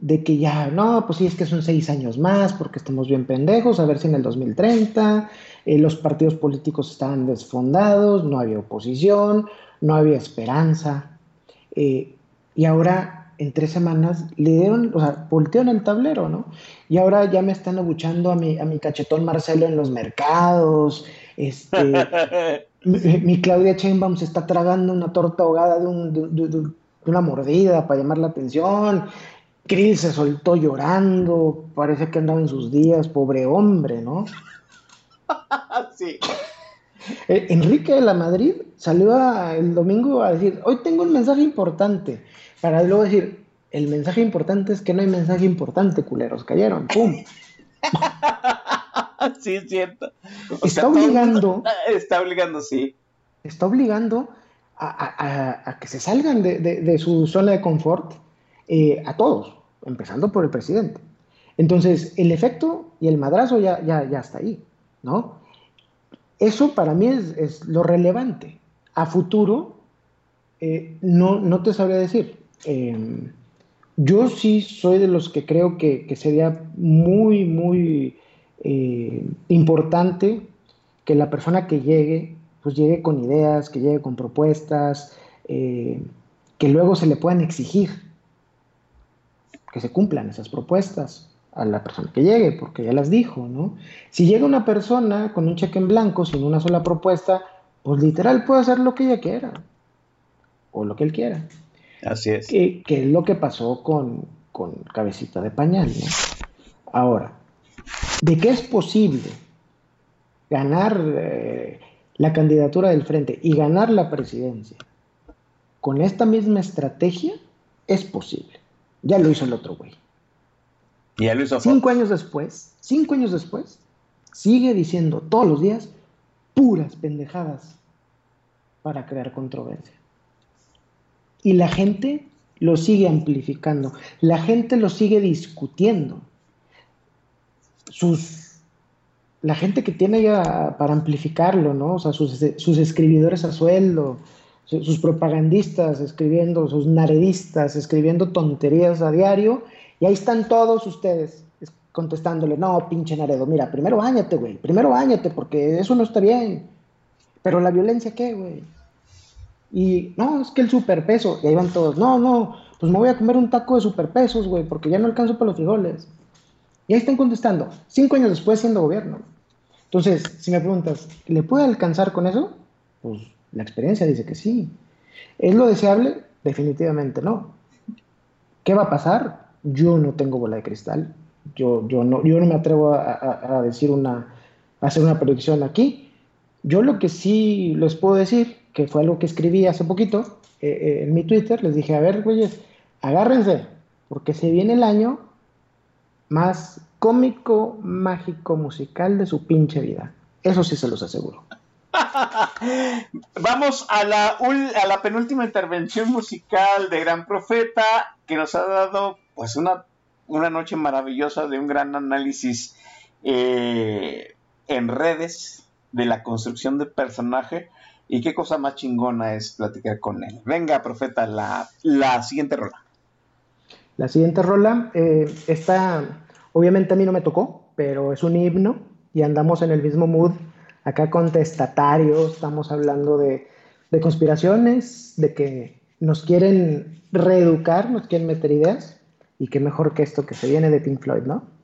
de que ya, no, pues sí, es que son seis años más, porque estamos bien pendejos, a ver si en el 2030 eh, los partidos políticos estaban desfondados, no había oposición, no había esperanza. Eh, y ahora, en tres semanas, le dieron, o sea, voltearon el tablero, ¿no? Y ahora ya me están abuchando a mi, a mi cachetón Marcelo en los mercados, este, mi, mi Claudia Sheinbaum se está tragando una torta ahogada de, un- de- de- de- de una mordida para llamar la atención. Krill se soltó llorando, parece que andaba en sus días, pobre hombre, ¿no? sí. Eh, Enrique de la Madrid salió a- el domingo a decir, hoy tengo un mensaje importante, para luego decir, el mensaje importante es que no hay mensaje importante, culeros, cayeron, ¡pum! sí, es cierto. Está obligando. Está obligando, sí. está obligando a, a- a- a que se salgan de, de- de su zona de confort eh, a todos, empezando por el presidente. Entonces, el efecto y el madrazo ya, ya, ya está ahí, ¿no? Eso para mí es, lo relevante. A futuro, eh, no, no te sabría decir. Eh, yo sí soy de los que creo que, que sería muy, muy eh, importante que la persona que llegue, pues llegue con ideas, que llegue con propuestas, eh, que luego se le puedan exigir que se cumplan esas propuestas a la persona que llegue, porque ya las dijo, ¿no? Si llega una persona con un cheque en blanco, sin una sola propuesta, pues literal puede hacer lo que ella quiera, o lo que él quiera. Así es. Que, que es lo que pasó con, con Cabecita de Pañal, ¿no? Ahora, de qué es posible ganar eh, la candidatura del frente y ganar la presidencia con esta misma estrategia, es posible. Ya lo hizo el otro güey. Y ya lo hizo Cinco años después, cinco años después, sigue diciendo todos los días puras pendejadas para crear controversia. Y la gente lo sigue amplificando, la gente lo sigue discutiendo. Sus, la gente que tiene ya para amplificarlo, ¿no? O sea, sus, sus escribidores a sueldo, su- sus propagandistas escribiendo, sus naredistas escribiendo tonterías a diario, y ahí están todos ustedes es- contestándole, no, pinche Naredo, mira, primero bañate, güey, primero bañate, porque eso no está bien. Pero la violencia, ¿qué, güey? Y no, es que el superpeso, y ahí van todos, no, no, pues me voy a comer un taco de superpesos, güey, porque ya no alcanzo para los frijoles. Y ahí están contestando, cinco años después siendo gobierno. Entonces, si me preguntas, ¿le puede alcanzar con eso? Pues la experiencia dice que sí. ¿Es lo deseable? Definitivamente no. ¿Qué va a pasar? Yo no tengo bola de cristal. Yo, yo, no, yo no me atrevo a, decir una, hacer una predicción aquí. Yo lo que sí les puedo decir, que fue algo que escribí hace poquito eh, eh, en mi Twitter, les dije, a ver, güeyes, agárrense, porque se viene el año más cómico, mágico, musical de su pinche vida. Eso sí se los aseguro. Vamos a la, penúltima intervención musical de Gran Profeta, que nos ha dado pues una, una noche maravillosa de un gran análisis eh, en redes de la construcción de personaje. Y qué cosa más chingona es platicar con él. Venga, Profeta, la, la siguiente rola. La siguiente rola, eh, esta obviamente a mí no me tocó, pero es un himno y andamos en el mismo mood, acá contestatarios, estamos hablando de, de conspiraciones, de que nos quieren reeducar, nos quieren meter ideas, y qué mejor que esto que se viene de Pink Floyd, ¿no?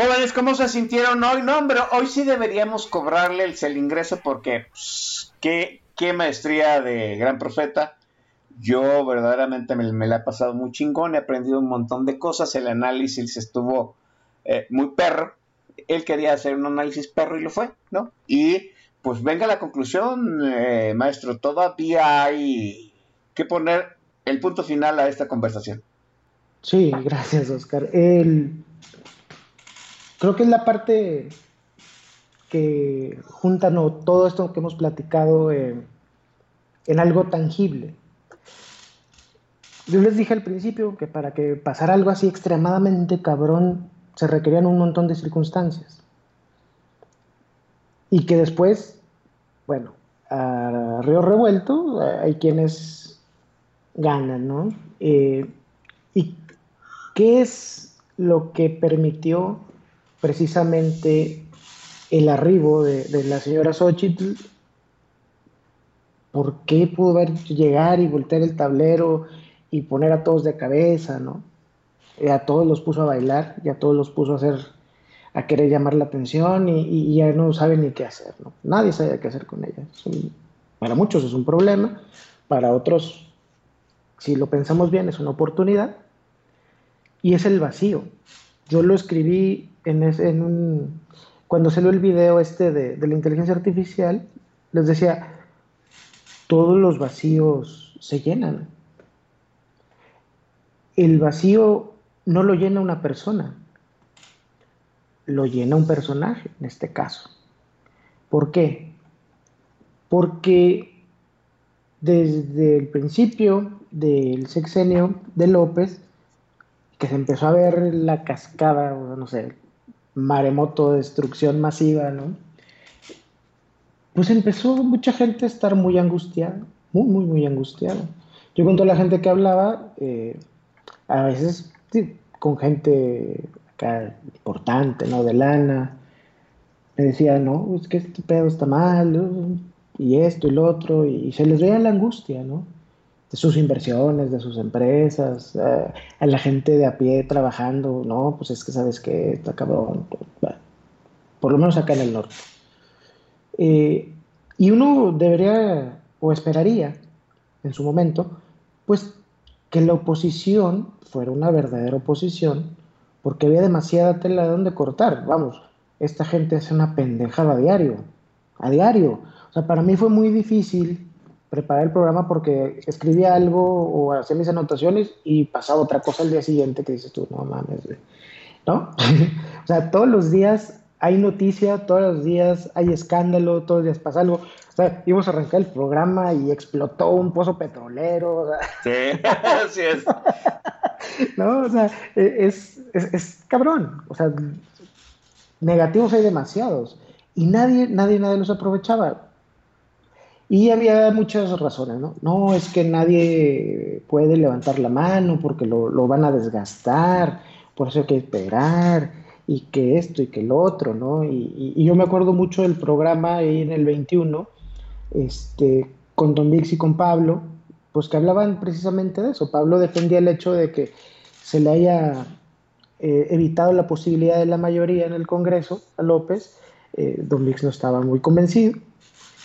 Jóvenes, ¿cómo se sintieron hoy? No, hombre, hoy sí deberíamos cobrarle el, ingreso porque pues, qué, qué maestría de gran profeta. Yo verdaderamente me, me la he pasado muy chingón, he aprendido un montón de cosas, el análisis estuvo eh, muy perro. Él quería hacer un análisis perro y lo fue, ¿no? Y pues venga la conclusión, eh, maestro, todavía hay que poner el punto final a esta conversación. Sí, gracias, Oscar. El- Creo que es la parte que junta ¿no? todo esto que hemos platicado en, algo tangible. Yo les dije al principio que para que pasara algo así extremadamente cabrón se requerían un montón de circunstancias. Y que después, bueno, a río revuelto eh, hay quienes ganan, ¿no? Eh, ¿Y qué es lo que permitió precisamente el arribo de, la señora Xochitl? ¿Por qué pudo ver llegar y voltear el tablero y poner a todos de cabeza, ¿no? Eh, a todos los puso a bailar y a todos los puso a hacer, a querer llamar la atención y, y ya no saben ni qué hacer, ¿no? Nadie sabe qué hacer con ella. Para muchos es un problema, para otros, si lo pensamos bien, es una oportunidad y es el vacío. Yo lo escribí en, ese- en cuando salió el video este de, de la inteligencia artificial, les decía, todos los vacíos se llenan. El vacío no lo llena una persona, lo llena un personaje, en este caso. ¿Por qué? Porque desde el principio del sexenio de López, que se empezó a ver la cascada, no sé, maremoto de destrucción masiva, ¿no? Pues empezó mucha gente a estar muy angustiada, muy, muy, muy angustiada. Yo con toda la gente que hablaba, eh, a veces con gente acá importante, ¿no? De lana, me decía, no, es que este pedo está mal, y esto y lo otro, y se les veía la angustia, ¿no? De sus inversiones, de sus empresas, eh, a la gente de a pie trabajando, no, pues es que sabes que está cabrón, por lo menos acá en el norte. Eh, y uno debería, o esperaría, en su momento, pues que la oposición fuera una verdadera oposición, porque había demasiada tela de donde cortar. Vamos, esta gente hace una pendejada a diario, a diario. O sea, para mí fue muy difícil preparar el programa porque escribía algo o hacía mis anotaciones y pasaba otra cosa al día siguiente que dices tú, no mames, güey", ¿no? o sea, todos los días hay noticia, todos los días hay escándalo, todos los días pasa algo. O sea, íbamos a arrancar el programa y explotó un pozo petrolero. O sea, Sí, así es. no, o sea, e- es, es, es cabrón. O sea, negativos hay demasiados. Y nadie, nadie, nadie los aprovechaba. Y había muchas razones, ¿no? No, es que nadie puede levantar la mano porque lo, lo van a desgastar, por eso hay que esperar, y que esto y que el otro, ¿no? Y, yo me acuerdo mucho del programa ahí en el 21, este, con Don Vix y con Pablo, pues que hablaban precisamente de eso. Pablo defendía el hecho de que se le haya eh, evitado la posibilidad de la mayoría en el Congreso a López. Eh, Don Vix no estaba muy convencido.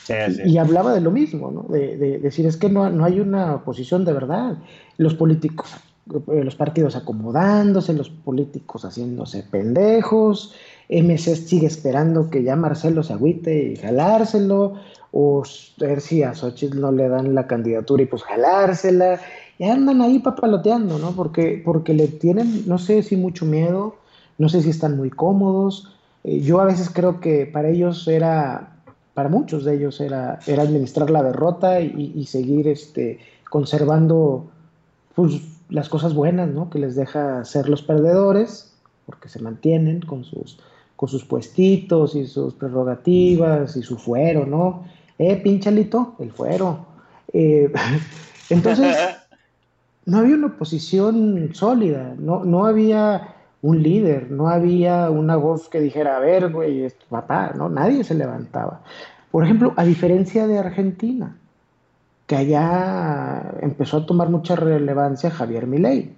Sí, sí. Y hablaba de lo mismo, ¿no? De, de decir, es que no, no hay una oposición de verdad. Los políticos, eh, los partidos acomodándose, los políticos haciéndose pendejos, MC sigue esperando que ya Marcelo se agüite y jalárselo, o ver si a Xochitl no le dan la candidatura y pues jalársela. Y andan ahí papaloteando, ¿no? Porque, porque le tienen, no sé si mucho miedo, no sé si están muy cómodos. Eh, yo a veces creo que para ellos era para muchos de ellos era, era administrar la derrota y, y seguir este, conservando pues, las cosas buenas ¿no? que les deja ser los perdedores, porque se mantienen con sus, con sus puestitos y sus prerrogativas y su fuero, ¿no? Eh, pinchalito, el fuero. Eh, entonces, no había una oposición sólida, no, no había un líder, no había una voz que dijera, a ver, güey, papá, ¿no? Nadie se levantaba. Por ejemplo, a diferencia de Argentina, que allá empezó a tomar mucha relevancia Javier Milei.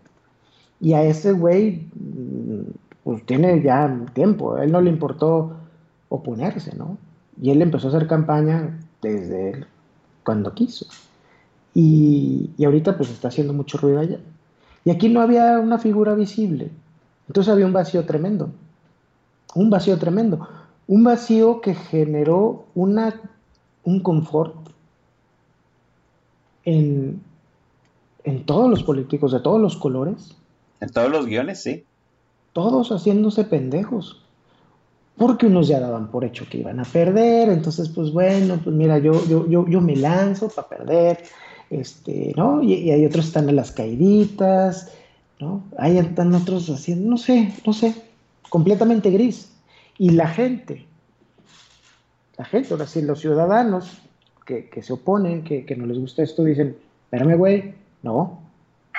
Y a ese güey, pues tiene ya tiempo, a él no le importó oponerse, ¿no? Y él empezó a hacer campaña desde cuando quiso. Y, y ahorita pues está haciendo mucho ruido allá. Y aquí no había una figura visible. Entonces había un vacío tremendo. Un vacío tremendo. Un vacío que generó una, un confort en, en todos los políticos de todos los colores, En todos los guiones, sí. todos haciéndose pendejos. Porque unos ya daban por hecho que iban a perder, entonces pues bueno, pues mira, yo, yo, yo, yo me lanzo para perder, este, ¿no? Y, y hay otros que están en las caiditas, ¿no? Ahí están otros haciendo, no sé, no sé, completamente gris. Y la gente, la gente, ahora sí, los ciudadanos que, que se oponen, que, que no les gusta esto, dicen, espérame, güey, no,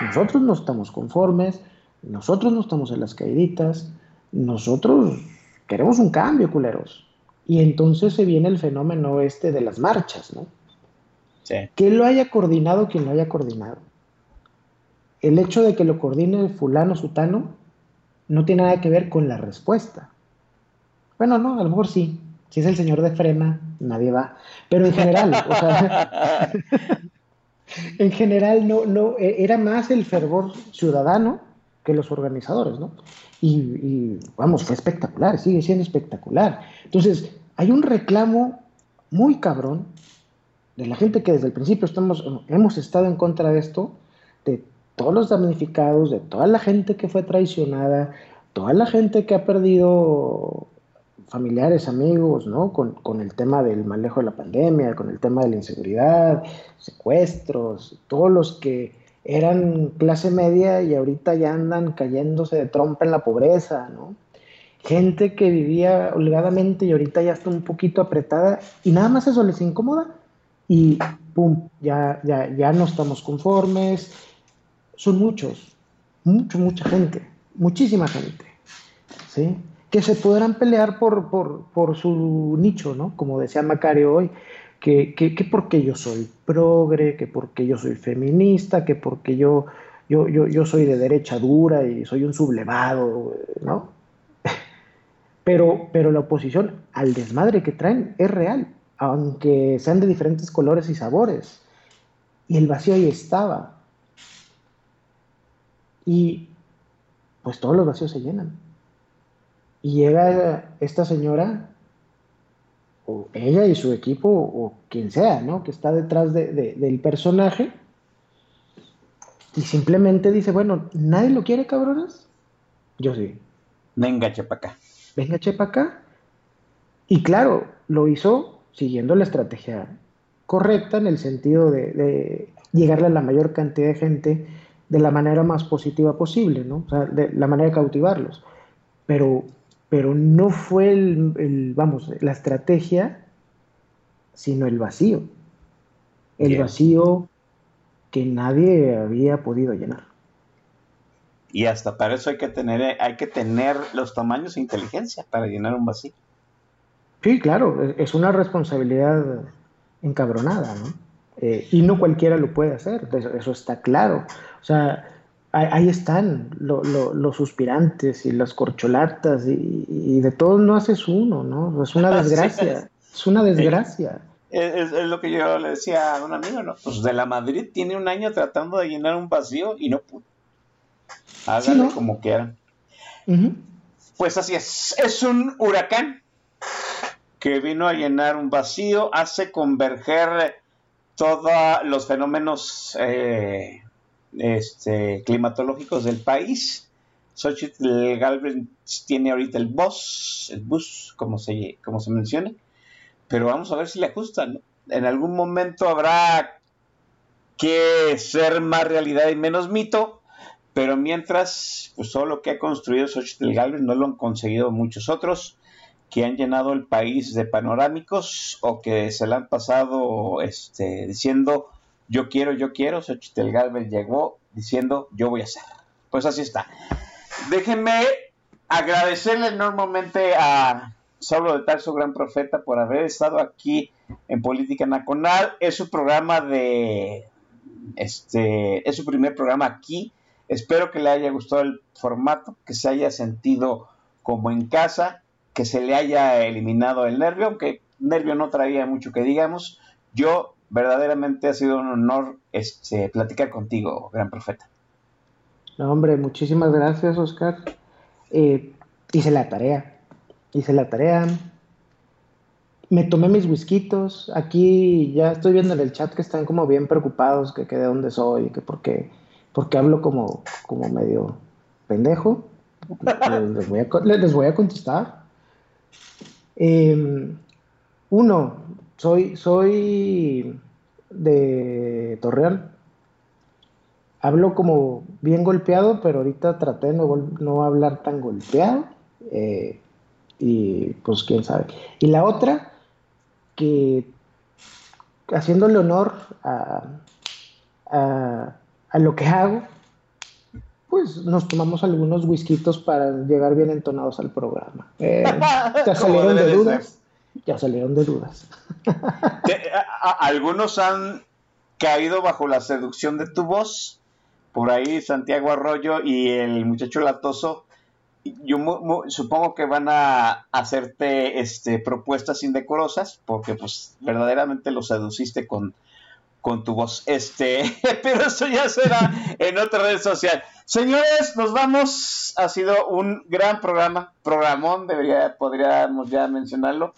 nosotros no estamos conformes, nosotros no estamos en las caiditas, nosotros queremos un cambio, culeros. Y entonces se viene el fenómeno este de las marchas, ¿no? Sí. Que lo haya coordinado quien lo haya coordinado. El hecho de que lo coordine fulano, sutano, no tiene nada que ver con la respuesta. Bueno, no, a lo mejor sí. Si es el señor de frena, nadie va. Pero en general, o sea, en general no, no, e- era más el fervor ciudadano que los organizadores, ¿no? Y, vamos, fue espectacular, sigue siendo espectacular. Entonces, hay un reclamo muy cabrón de la gente que desde el principio estamos, hemos estado en contra de esto, todos los damnificados, de toda la gente que fue traicionada, toda la gente que ha perdido familiares, amigos, ¿no? Con, con el tema del manejo de la pandemia, con el tema de la inseguridad, secuestros, todos los que eran clase media y ahorita ya andan cayéndose de trompa en la pobreza, ¿no? Gente que vivía holgadamente y ahorita ya está un poquito apretada y nada más eso les incomoda y pum, ya, ya, ya no estamos conformes. Son muchos, mucho, mucha gente, muchísima gente, ¿sí? Que se podrán pelear por, por, por su nicho, ¿no? Como decía Macario hoy, que, que, que porque yo soy progre, que porque yo soy feminista, que porque yo, yo, yo, yo soy de derecha dura y soy un sublevado, ¿no? Pero, pero la oposición al desmadre que traen es real, aunque sean de diferentes colores y sabores. Y el vacío ahí estaba. Y pues todos los vacíos se llenan. Y llega esta señora, o ella y su equipo, o quien sea, ¿no? Que está detrás de, de, del personaje. Y simplemente dice, bueno, ¿nadie lo quiere, cabronas? Yo sí. Venga, chepa acá. Venga, chepa acá. Y claro, lo hizo siguiendo la estrategia correcta en el sentido de, de, llegarle a la mayor cantidad de gente de la manera más positiva posible, ¿no? O sea, de la manera de cautivarlos. Pero, pero no fue el, el vamos, la estrategia, sino el vacío. El Bien. vacío que nadie había podido llenar. Y hasta para eso hay que tener, hay que tener los tamaños e inteligencia para llenar un vacío. Sí, claro, es- una responsabilidad encabronada, ¿no? Eh, y no cualquiera lo puede hacer, eso, eso está claro. O sea, ahí, están lo- lo- los suspirantes y las corcholatas y, y de todos no haces uno, ¿no? Es una Así desgracia, es. una desgracia. Es, lo que yo le decía a un amigo, ¿no? Pues de la Madrid tiene un año tratando de llenar un vacío y no pudo. Háganle ¿no? como quieran. Pues así es. Es un huracán que vino a llenar un vacío, hace converger todos los fenómenos eh, este, climatológicos del país. Xochitl Galvez tiene ahorita el bus, el bus, como se, como se menciona, pero vamos a ver si le ajustan. En algún momento habrá que ser más realidad y menos mito, pero mientras, pues todo lo que ha construido Xochitl Galvez no lo han conseguido muchos otros que han llenado el país de panorámicos o que se le han pasado este, diciendo yo quiero, yo quiero. Xochitl Galvez llegó diciendo yo voy a hacer. Pues así está. Déjenme agradecerle enormemente a Saulo de Tarso, gran profeta, por haber estado aquí en Política Nacional. Es su programa de. Este, es su primer programa aquí. Espero que le haya gustado el formato, que se haya sentido como en casa, que se le haya eliminado el nervio, aunque nervio no traía mucho que digamos. Yo verdaderamente ha sido un honor este, platicar contigo, gran profeta. No, hombre, muchísimas gracias, Oscar. Eh, hice la tarea. Hice la tarea. Me tomé mis whiskitos. Aquí ya estoy viendo en el chat que están como bien preocupados que, que de dónde soy, que por qué, porque hablo como, como medio pendejo. Les, voy, a, les contestar. Eh, uno, soy, soy de Torreón. Hablo como bien golpeado, pero ahorita traté de no, no hablar tan golpeado. eh, y pues quién sabe. Y la otra, que haciéndole honor a, a, a lo que hago, pues nos tomamos algunos whiskitos para llegar bien entonados al programa. Eh, ya Como salieron de dudas. Ya salieron de dudas. Algunos han caído bajo la seducción de tu voz. Por ahí Santiago Arroyo y el muchacho latoso. Yo mu- mu- supongo que van a hacerte este, propuestas indecorosas porque pues verdaderamente los seduciste con, con tu voz. Este, pero eso ya será en otra red social. Señores, nos vamos. Ha sido un gran programa, programón, debería, podríamos ya mencionarlo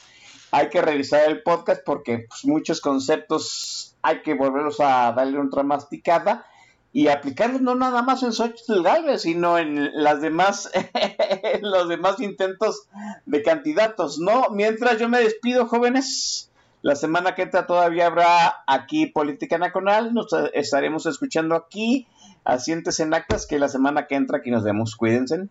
hay que revisar el podcast porque pues, muchos conceptos hay que volverlos a darle otra masticada y aplicarlos no nada más en Xochitl Galvez, sino en las demás, los demás intentos de candidatos, ¿no? Mientras yo me despido, jóvenes, la semana que entra todavía habrá aquí Política Nacional, nos estaremos escuchando aquí, asientes en actas, que la semana que entra aquí nos vemos, cuídense.